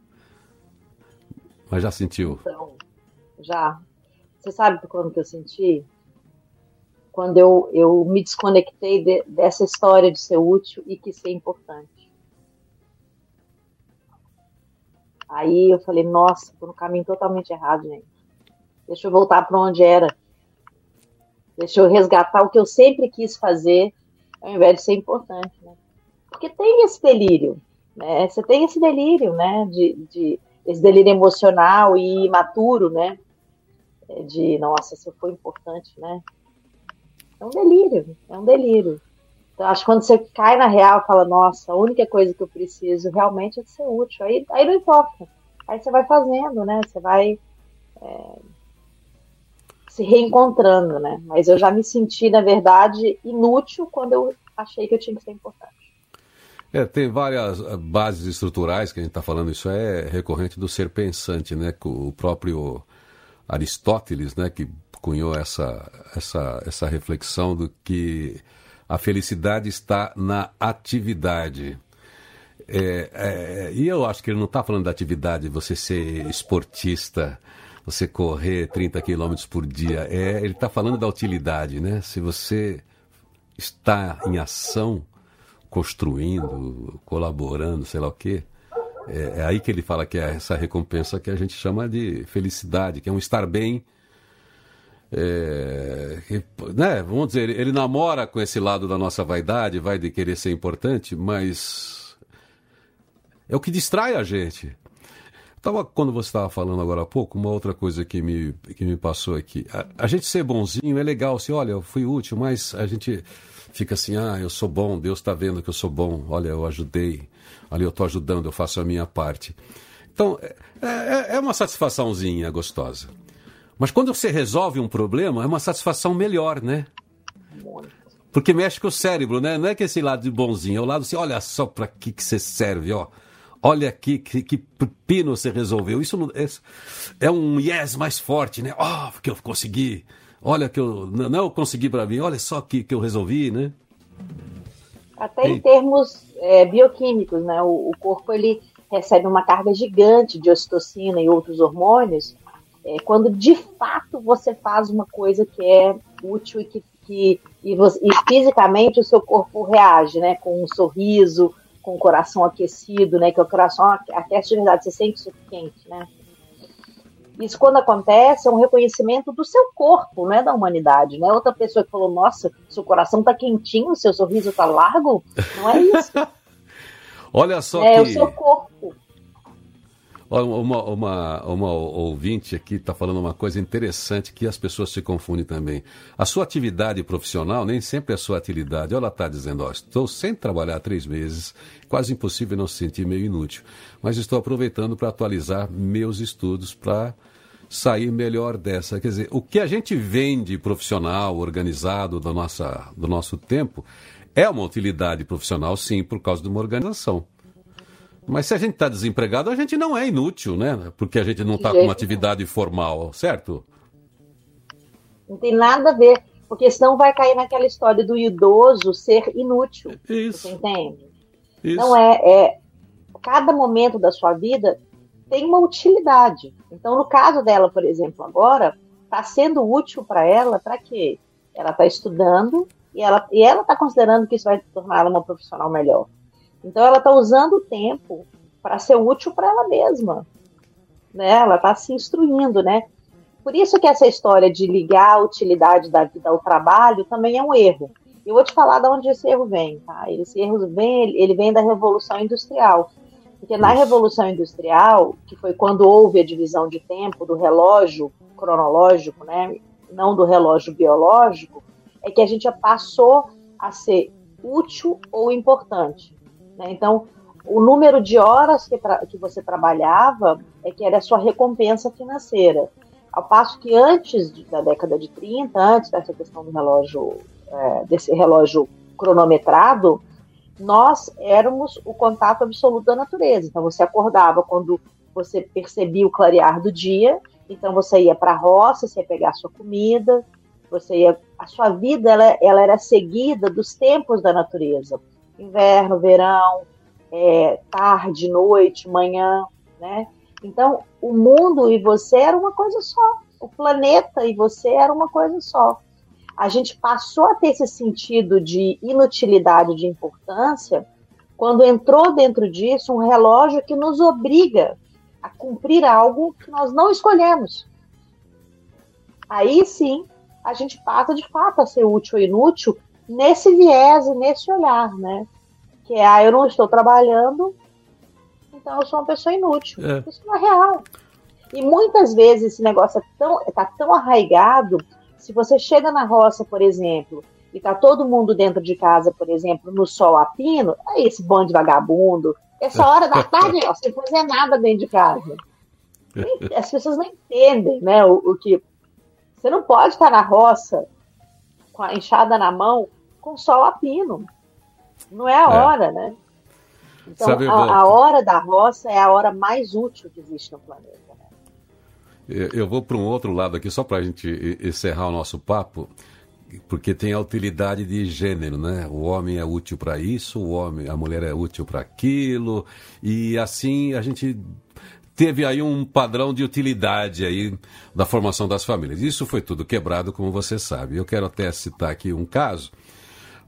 S2: Mas já sentiu?
S4: Então, já. Você sabe quando que eu senti? Quando eu, eu me desconectei de, dessa história de ser útil e que ser importante. Aí eu falei, nossa, tô no caminho totalmente errado, gente. Deixa eu voltar para onde era. Deixa eu resgatar o que eu sempre quis fazer, ao invés de ser importante, né? Porque tem esse delírio, né? Você tem esse delírio, né? De, de esse delírio emocional e imaturo, né? De, nossa, se eu for importante, né? É um delírio, é um delírio. Então, acho que quando você cai na real, fala, nossa, a única coisa que eu preciso realmente é de ser útil. Aí, aí não importa. Aí você vai fazendo, né? Você vai é, se reencontrando, né? Mas eu já me senti, na verdade, inútil quando eu achei que eu tinha que ser importante.
S2: É, tem várias eh, bases estruturais que a gente está falando, isso é recorrente do ser pensante, né? O próprio Aristóteles, né, que cunhou essa, essa, essa reflexão do que a felicidade está na atividade. É, é, e eu acho que ele não está falando da atividade, você ser esportista, você correr 30 quilômetros por dia. É, ele está falando da utilidade, né? Se você está em ação, construindo, colaborando, sei lá o quê, é, é, aí que ele fala que é essa recompensa que a gente chama de felicidade, que é um estar bem. É, né, vamos dizer, ele, ele namora com esse lado da nossa vaidade, vai de querer ser importante, mas é o que distrai a gente. Tava, quando você estava falando agora há pouco, uma outra coisa que me, que me passou aqui. A, a gente ser bonzinho é legal, assim, olha, eu fui útil, mas a gente fica assim, ah, eu sou bom, Deus está vendo que eu sou bom, olha, eu ajudei, ali eu estou ajudando, eu faço a minha parte. Então, é, é, é uma satisfaçãozinha gostosa. Mas quando você resolve um problema, é uma satisfação melhor, né? Porque mexe com o cérebro, né? Não é que esse lado de bonzinho, é o lado assim, olha só para que, que você serve, ó. Olha aqui que, que pepino você resolveu. Isso não, é, é um yes mais forte, né? Ó, oh, porque eu consegui. Olha que eu não eu consegui para mim. Olha só que, que eu resolvi, né?
S4: Até em termos é, bioquímicos, né? O, o, corpo ele recebe uma carga gigante de ocitocina e outros hormônios é, quando de fato você faz uma coisa que é útil e que, que e, você, e fisicamente o seu corpo reage, né? Com um sorriso, com o coração aquecido, né? Que o coração aquece de verdade, você sente isso quente, né? Isso quando acontece é um reconhecimento do seu corpo, não é da humanidade, né? Outra pessoa que falou, nossa, seu coração tá quentinho, seu sorriso tá largo, não é isso. *laughs*
S2: Olha só
S4: é,
S2: que...
S4: o seu corpo.
S2: Uma, uma, uma ouvinte aqui está falando uma coisa interessante que as pessoas se confundem também. A sua atividade profissional nem sempre é a sua atividade. Ela está dizendo, ó, estou sem trabalhar há três meses, quase impossível não se sentir meio inútil, mas estou aproveitando para atualizar meus estudos para sair melhor dessa. Quer dizer, o que a gente vende profissional, organizado do, nossa, do nosso tempo, é uma utilidade profissional, sim, por causa de uma organização. Mas se a gente está desempregado, a gente não é inútil, né? Porque a gente não está com uma atividade formal, certo?
S4: Não tem nada a ver, porque senão vai cair naquela história do idoso ser inútil.
S2: Isso.
S4: Você entende?
S2: Isso.
S4: Não é, é. Cada momento da sua vida tem uma utilidade. Então, no caso dela, por exemplo, agora, está sendo útil para ela para quê? Ela está estudando e ela e ela está considerando que isso vai tornar ela uma profissional melhor. Então ela está usando o tempo para ser útil para ela mesma. Né? Ela está se instruindo, né? Por isso que essa história de ligar a utilidade da vida ao trabalho também é um erro. Eu vou te falar de onde esse erro vem, tá? Esse erro vem, ele vem da Revolução Industrial. Porque na Revolução Industrial, que foi quando houve a divisão de tempo do relógio cronológico, né, não do relógio biológico, é que a gente passou a ser útil ou importante. Né? Então, o número de horas que, que você trabalhava é que era a sua recompensa financeira. Ao passo que antes de, da década de 30, antes dessa questão do relógio, é, desse relógio cronometrado, nós éramos o contato absoluto da natureza. Então você acordava quando você percebia o clarear do dia, então você ia para a roça, você ia pegar a sua comida, você ia, a sua vida ela, ela era seguida dos tempos da natureza inverno, verão, é, tarde, noite, manhã, né? Então, o mundo e você era uma coisa só. O planeta e você era uma coisa só. A gente passou a ter esse sentido de inutilidade, de importância, quando entrou dentro disso um relógio que nos obriga a cumprir algo que nós não escolhemos. Aí sim, a gente passa de fato a ser útil ou inútil nesse viés e nesse olhar, né? Que é, ah, eu não estou trabalhando, então eu sou uma pessoa inútil. É. Isso não é real. E muitas vezes esse negócio é tão, tá tão arraigado, se você chega na roça, por exemplo, e tá todo mundo dentro de casa, por exemplo, no sol a pino, aí esse bando de vagabundo, essa hora da tarde, ó, sem fazer nada dentro de casa. *laughs* As pessoas não entendem, né, o, o que... Você não pode estar na roça com a enxada na mão com sol a pino. Não é a é. hora, né? Então, Sabe, a, a, hora da roça é a hora mais útil que existe no planeta.
S2: Né? Eu vou para um outro lado aqui, só para a gente encerrar o nosso papo, porque tem a utilidade de gênero, né? O homem é útil para isso, o homem, a mulher é útil para aquilo, e assim a gente teve aí um padrão de utilidade aí da formação das famílias. Isso foi tudo quebrado, como você sabe. Eu quero até citar aqui um caso,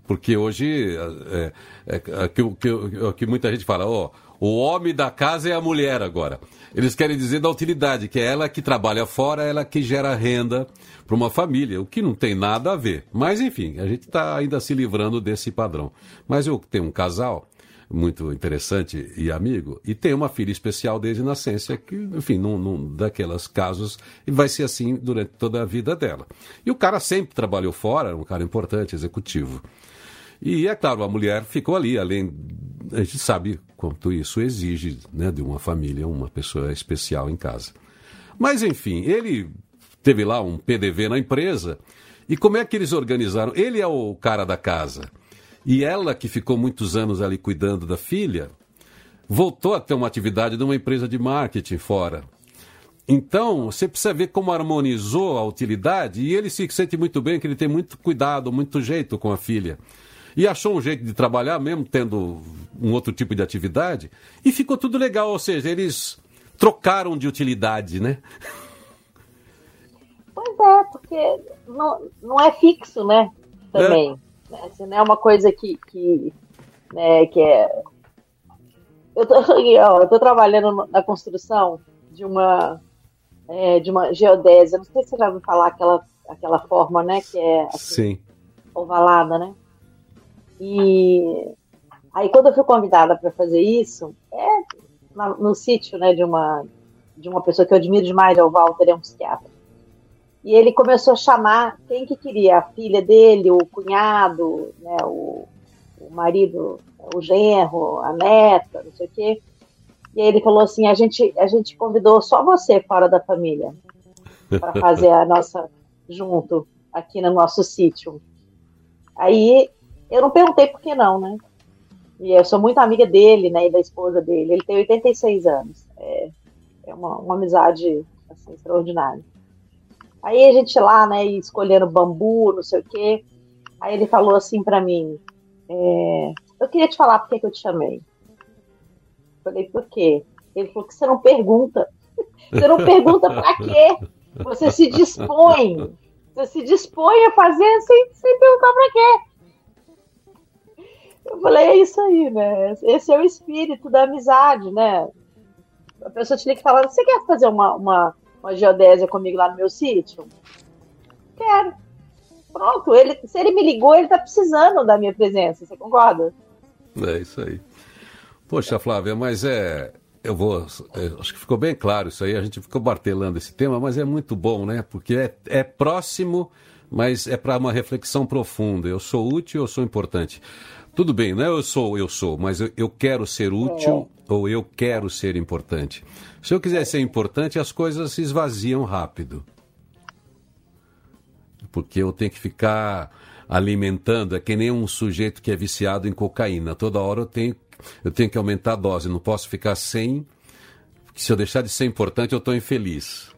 S2: porque hoje é, é, é que, que, que, muita gente fala, ó, oh, o homem da casa é a mulher agora. Eles querem dizer da utilidade, que é ela que trabalha fora, ela que gera renda para uma família, o que não tem nada a ver. Mas enfim, a gente está ainda se livrando desse padrão. Mas eu tenho um casal muito interessante e amigo, e tem uma filha especial desde nascença, que, enfim, num, num daqueles casos, e vai ser assim durante toda a vida dela. E o cara sempre trabalhou fora, um cara importante, executivo. E é claro, a mulher ficou ali, além. A gente sabe quanto isso exige né, de uma família, uma pessoa especial em casa. Mas, enfim, ele teve lá um PDV na empresa. E como é que eles organizaram? Ele é o cara da casa. E ela, que ficou muitos anos ali cuidando da filha, voltou a ter uma atividade de uma empresa de marketing fora. Então, você precisa ver como harmonizou a utilidade e ele se sente muito bem, que ele tem muito cuidado, muito jeito com a filha. E achou um jeito de trabalhar, mesmo tendo um outro tipo de atividade, e ficou tudo legal. Ou seja, eles trocaram de utilidade, né?
S4: Pois é, porque não, não é fixo, né? Também. É. Né? Assim, não é uma coisa que, que, né, que é. Eu tô, *laughs* eu tô trabalhando na construção de uma, é, de uma geodésia. Não sei se você já ouviu falar aquela, aquela forma, né? Que é
S2: assim, Sim.
S4: ovalada, né? E aí quando eu fui convidada para fazer isso, é no, no sítio, né, de uma de uma pessoa que eu admiro demais, é o Walter, é um psiquiatra. E ele começou a chamar quem que queria, a filha dele, o cunhado, né, o, o marido, o genro, a neta, não sei o quê. E aí ele falou assim: a gente, a gente convidou só você fora da família para fazer a nossa *laughs* junto aqui no nosso sítio. Aí eu não perguntei por que não, né? E eu sou muito amiga dele, né, e da esposa dele. Ele tem 86 anos. É, é uma, uma amizade assim, extraordinária. Aí a gente lá, né, escolhendo bambu, não sei o quê. Aí ele falou assim para mim: é, Eu queria te falar por que, que eu te chamei. Falei, por quê? Ele falou que você não pergunta. *laughs* Você não pergunta para quê? Você se dispõe. Você se dispõe a fazer sem, sem perguntar para quê. Eu falei, é isso aí, né? Esse é o espírito da amizade, né? A pessoa te liga e fala, você quer fazer uma, uma, uma geodésia comigo lá no meu sítio? Quero. Pronto, ele, se ele me ligou, ele está precisando da minha presença, você concorda?
S2: É isso aí. Poxa, Flávia, mas é. Eu vou. Eu acho que ficou bem claro isso aí, a gente ficou martelando esse tema, mas é muito bom, né? Porque é, é próximo, mas é para uma reflexão profunda. Eu sou útil, eu sou importante. Tudo bem, não é eu sou, eu sou, mas eu, eu quero ser útil é. ou eu quero ser importante. Se eu quiser ser importante, as coisas se esvaziam rápido. Porque eu tenho que ficar alimentando, é que nem um sujeito que é viciado em cocaína. Toda hora eu tenho, eu tenho que aumentar a dose, não posso ficar sem. Se eu deixar de ser importante, eu estou infeliz.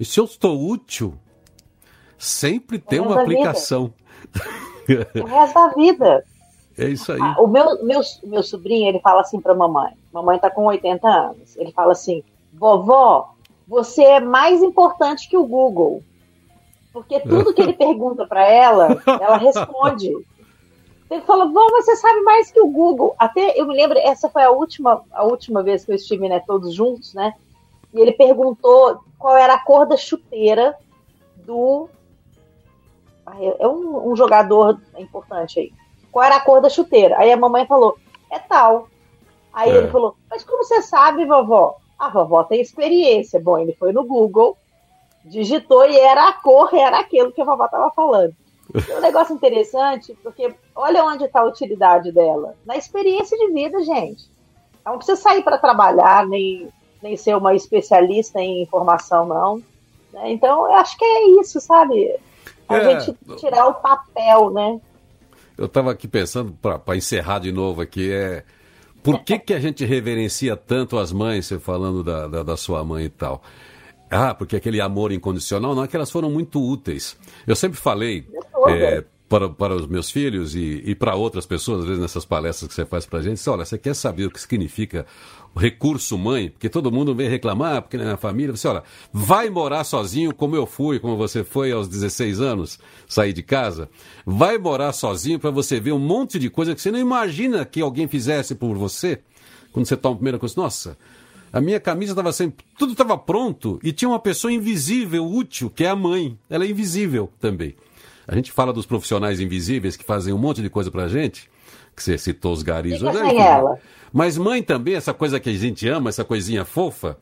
S2: E se eu estou útil, sempre tem uma aplicação.
S4: O resto da vida.
S2: É isso aí.
S4: Ah, o meu, meu, meu sobrinho, ele fala assim para mamãe. Mamãe está com 80 anos. Ele fala assim: vovó, você é mais importante que o Google. Porque tudo que ele *laughs* pergunta para ela, ela responde. Ele fala, vó, você sabe mais que o Google. Até eu me lembro, essa foi a última, a última vez que eu estive, né, todos juntos, né? E ele perguntou qual era a cor da chuteira do. É um, um jogador importante aí. Qual era a cor da chuteira? Aí a mamãe falou, é tal. Aí é. ele falou, mas como você sabe, vovó? A vovó tem experiência. Bom, ele foi no Google, digitou e era a cor, era aquilo que a vovó estava falando. É um negócio interessante, porque olha onde está a utilidade dela. Na experiência de vida, gente. Ela não precisa sair para trabalhar, nem, nem ser uma especialista em informação, não. Né? Então, eu acho que é isso, sabe? A é. gente tirar o papel, né?
S2: Eu estava aqui pensando, para encerrar de novo aqui, é por que, que a gente reverencia tanto as mães, você falando da, da, da sua mãe e tal? Ah, porque aquele amor incondicional, não é que elas foram muito úteis. Eu sempre falei é, para, para os meus filhos e, e para outras pessoas, às vezes nessas palestras que você faz para a gente, olha, você quer saber o que significa o recurso mãe? Porque todo mundo vem reclamar, porque na minha família, você olha, vai morar sozinho como eu fui, como você foi aos 16 anos, sair de casa, vai morar sozinho para você ver um monte de coisa que você não imagina que alguém fizesse por você, quando você toma a primeira coisa, nossa a minha camisa estava sempre. Tudo estava pronto e tinha uma pessoa invisível, útil, que é a mãe. Ela é invisível também. A gente fala dos profissionais invisíveis que fazem um monte de coisa pra gente, que você citou os garis.
S4: Fica sem ela.
S2: Mas mãe também, essa coisa que a gente ama, essa coisinha fofa,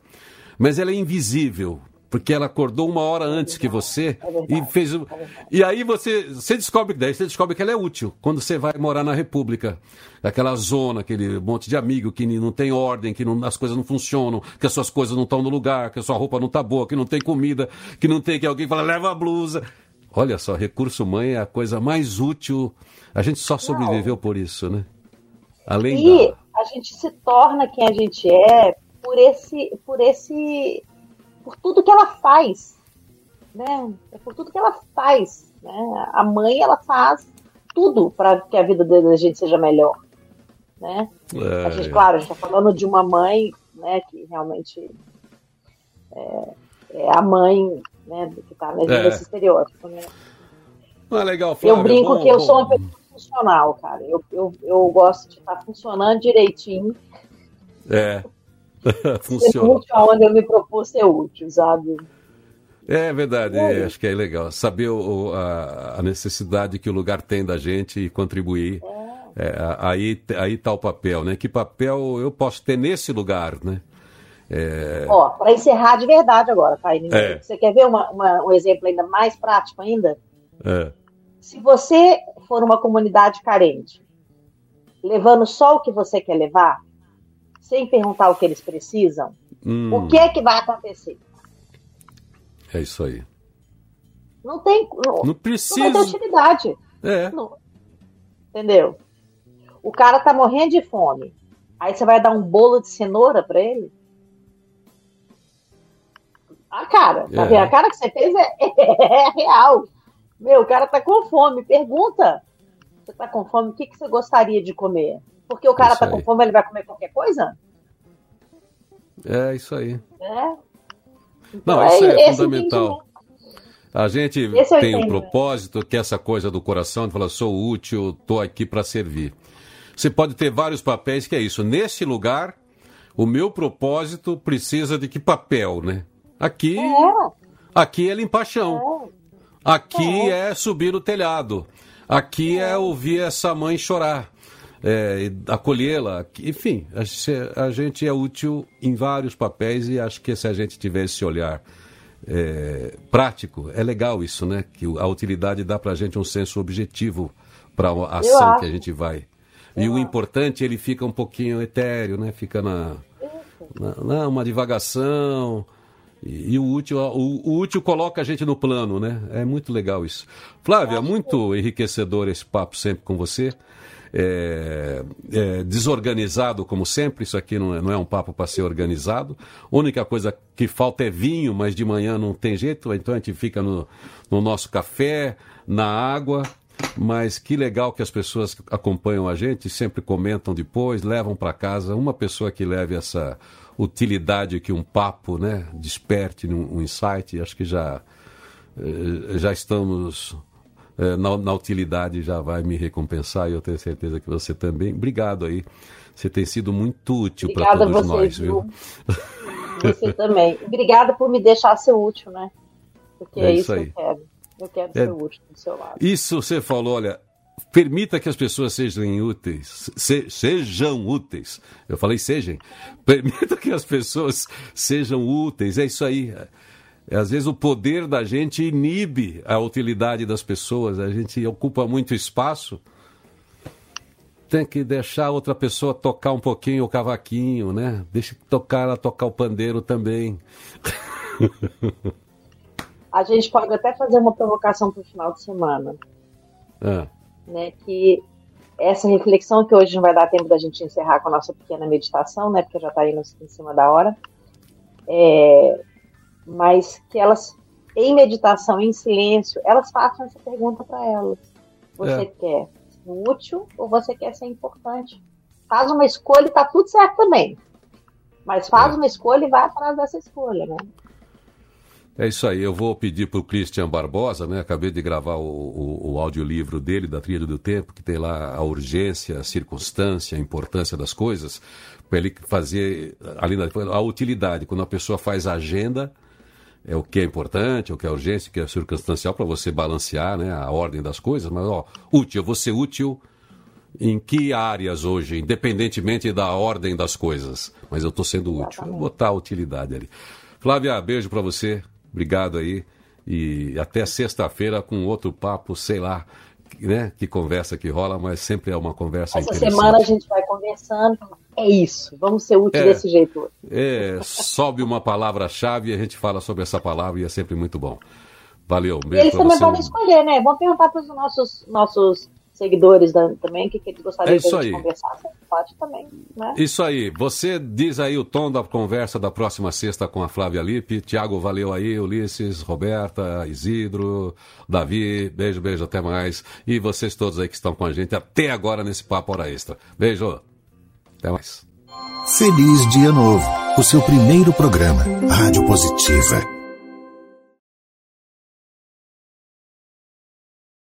S2: mas ela é invisível porque ela acordou uma hora antes que você
S4: é
S2: e fez o... e aí você você descobre daí você descobre que ela é útil quando você vai morar na República. Aquela zona aquele monte de amigo que não tem ordem que não, as coisas não funcionam que as suas coisas não estão no lugar que a sua roupa não está boa que não tem comida que não tem que alguém fala leva a blusa. Olha só recurso mãe é a coisa mais útil. A gente só sobreviveu por isso né? Além
S4: e da... a gente se torna quem a gente é por esse por esse por tudo que ela faz, né? É por tudo que ela faz, né? A mãe ela faz tudo para que a vida da gente seja melhor, né? É, a gente, claro, a gente está falando de uma mãe, né? Que realmente é, é a mãe, né? Que está nesse, é. estereótipo, né?
S2: Ah, legal, Flávia,
S4: eu brinco
S2: bom,
S4: que eu
S2: bom.
S4: sou uma pessoa funcional, cara. Eu, eu, eu gosto de estar tá funcionando direitinho.
S2: É. *laughs* Funciona.
S4: Útil aonde eu me propus ser útil, sabe?
S2: É verdade, é. acho que é legal. Saber o, a, a, necessidade que o lugar tem da gente e contribuir. É. É, aí, aí tá o papel, né? Que papel eu posso ter nesse lugar, né?
S4: É... Ó, para encerrar de verdade agora, tá? É. Você quer ver uma, uma, um exemplo ainda mais prático ainda?
S2: É.
S4: Se você for uma comunidade carente, levando só o que você quer levar, sem perguntar o que eles precisam, hum. o que é que vai acontecer?
S2: É isso aí.
S4: Não tem.
S2: Não, não precisa.
S4: Não vai ter utilidade.
S2: É.
S4: Não. Entendeu? O cara tá morrendo de fome. Aí você vai dar um bolo de cenoura para ele? A cara, tá é. vendo? A cara que você fez é, *laughs* é, real. Meu, o cara tá com fome. Pergunta. Você tá com fome, o que, que você gostaria de comer? Porque o cara tá com fome, ele vai comer qualquer coisa?
S2: É, isso aí.
S4: É.
S2: Então, Não, isso é, é fundamental. A gente tem um propósito, que é essa coisa do coração, de falar, sou útil, estou aqui para servir. Você pode ter vários papéis, que é isso. Nesse lugar, o meu propósito precisa de que papel, né? Aqui, é. aqui é limpar chão. Aqui é. subir o telhado. Aqui é. ouvir essa mãe chorar é, acolhê-la. Enfim, a, gente é útil em vários papéis e acho que se a gente tiver esse olhar é, prático, é legal isso, né? Que a utilidade dá para a gente um senso objetivo para a ação que a gente vai. Eu e o importante, ele fica um pouquinho etéreo, né? Fica na, na, na uma divagação. E, e o, útil, o, o, útil coloca a gente no plano, né? É muito legal isso. Flávia, muito enriquecedor esse papo sempre com você é, é, desorganizado como sempre. Isso aqui não é, não é um papo para ser organizado. A única coisa que falta é vinho, mas de manhã não tem jeito, então a gente fica no, no nosso café, na água. Mas que legal que as pessoas acompanham a gente, sempre comentam depois, levam para casa. Uma pessoa que leve essa utilidade que um papo né, desperte um, insight, acho que já, eh, já estamos é, na, na, utilidade já vai me recompensar e eu tenho certeza que você também. Obrigado aí. Você tem sido muito útil para todos nós, viu? *laughs*
S4: Você também. Obrigada por me deixar ser útil, né? Porque é, é isso, isso que eu quero. Eu quero é, ser útil do seu lado.
S2: Isso você falou, olha, permita que as pessoas sejam úteis, se, sejam úteis. Eu falei sejam. Permita que as pessoas sejam úteis. É isso aí. Às vezes o poder da gente inibe a utilidade das pessoas, a gente ocupa muito espaço. Tem que deixar outra pessoa tocar um pouquinho o cavaquinho, né? Deixa tocar ela tocar o pandeiro também. *laughs*
S4: A gente pode até fazer uma provocação para o final de semana.
S2: Ah.
S4: Né, que essa reflexão que hoje não vai dar tempo da gente encerrar com a nossa pequena meditação, né? Porque já está indo em cima da hora. É, mas que elas, em meditação, em silêncio, elas façam essa pergunta para elas. Você é. quer ser útil ou você quer ser importante? Faz uma escolha e tá tudo certo também. Mas faz é. uma escolha e vai atrás dessa escolha, né?
S2: É isso aí, eu vou pedir para o Christian Barbosa, né? Acabei de gravar o, o, o audiolivro dele, da Trilha do Tempo, que tem lá a urgência, a circunstância, a importância das coisas, para ele fazer ali na, a utilidade. Quando a pessoa faz a agenda, é o que é importante, o que é urgência, o que é circunstancial, para você balancear né, a ordem das coisas, mas ó, útil, eu vou ser útil em que áreas hoje, independentemente da ordem das coisas, mas eu estou sendo útil. Eu vou botar a utilidade ali. Flávia, beijo para você. Obrigado aí. E até sexta-feira com outro papo, sei lá, né? Que conversa que rola, mas sempre é uma conversa
S4: Essa semana a gente vai conversando. É isso, vamos ser úteis é, desse jeito.
S2: É, sobe uma palavra-chave e a gente fala sobre essa palavra e é sempre muito bom. Valeu, beijo.
S4: Eles também podem escolher, né? Vamos perguntar para os nossos, nossos seguidores da, também, o que, que eles gostariam é
S2: isso de
S4: conversar, você pode também, né?
S2: Isso aí. Você diz aí o tom da conversa da próxima sexta com a Flávia Lipe. Tiago, valeu aí. Ulisses, Roberta, Isidro, Davi. Beijo, beijo, até mais. E vocês todos aí que estão com a gente até agora nesse Papo Hora Extra. Beijo. Até mais.
S1: Feliz Dia Novo. O seu primeiro programa. Rádio Positiva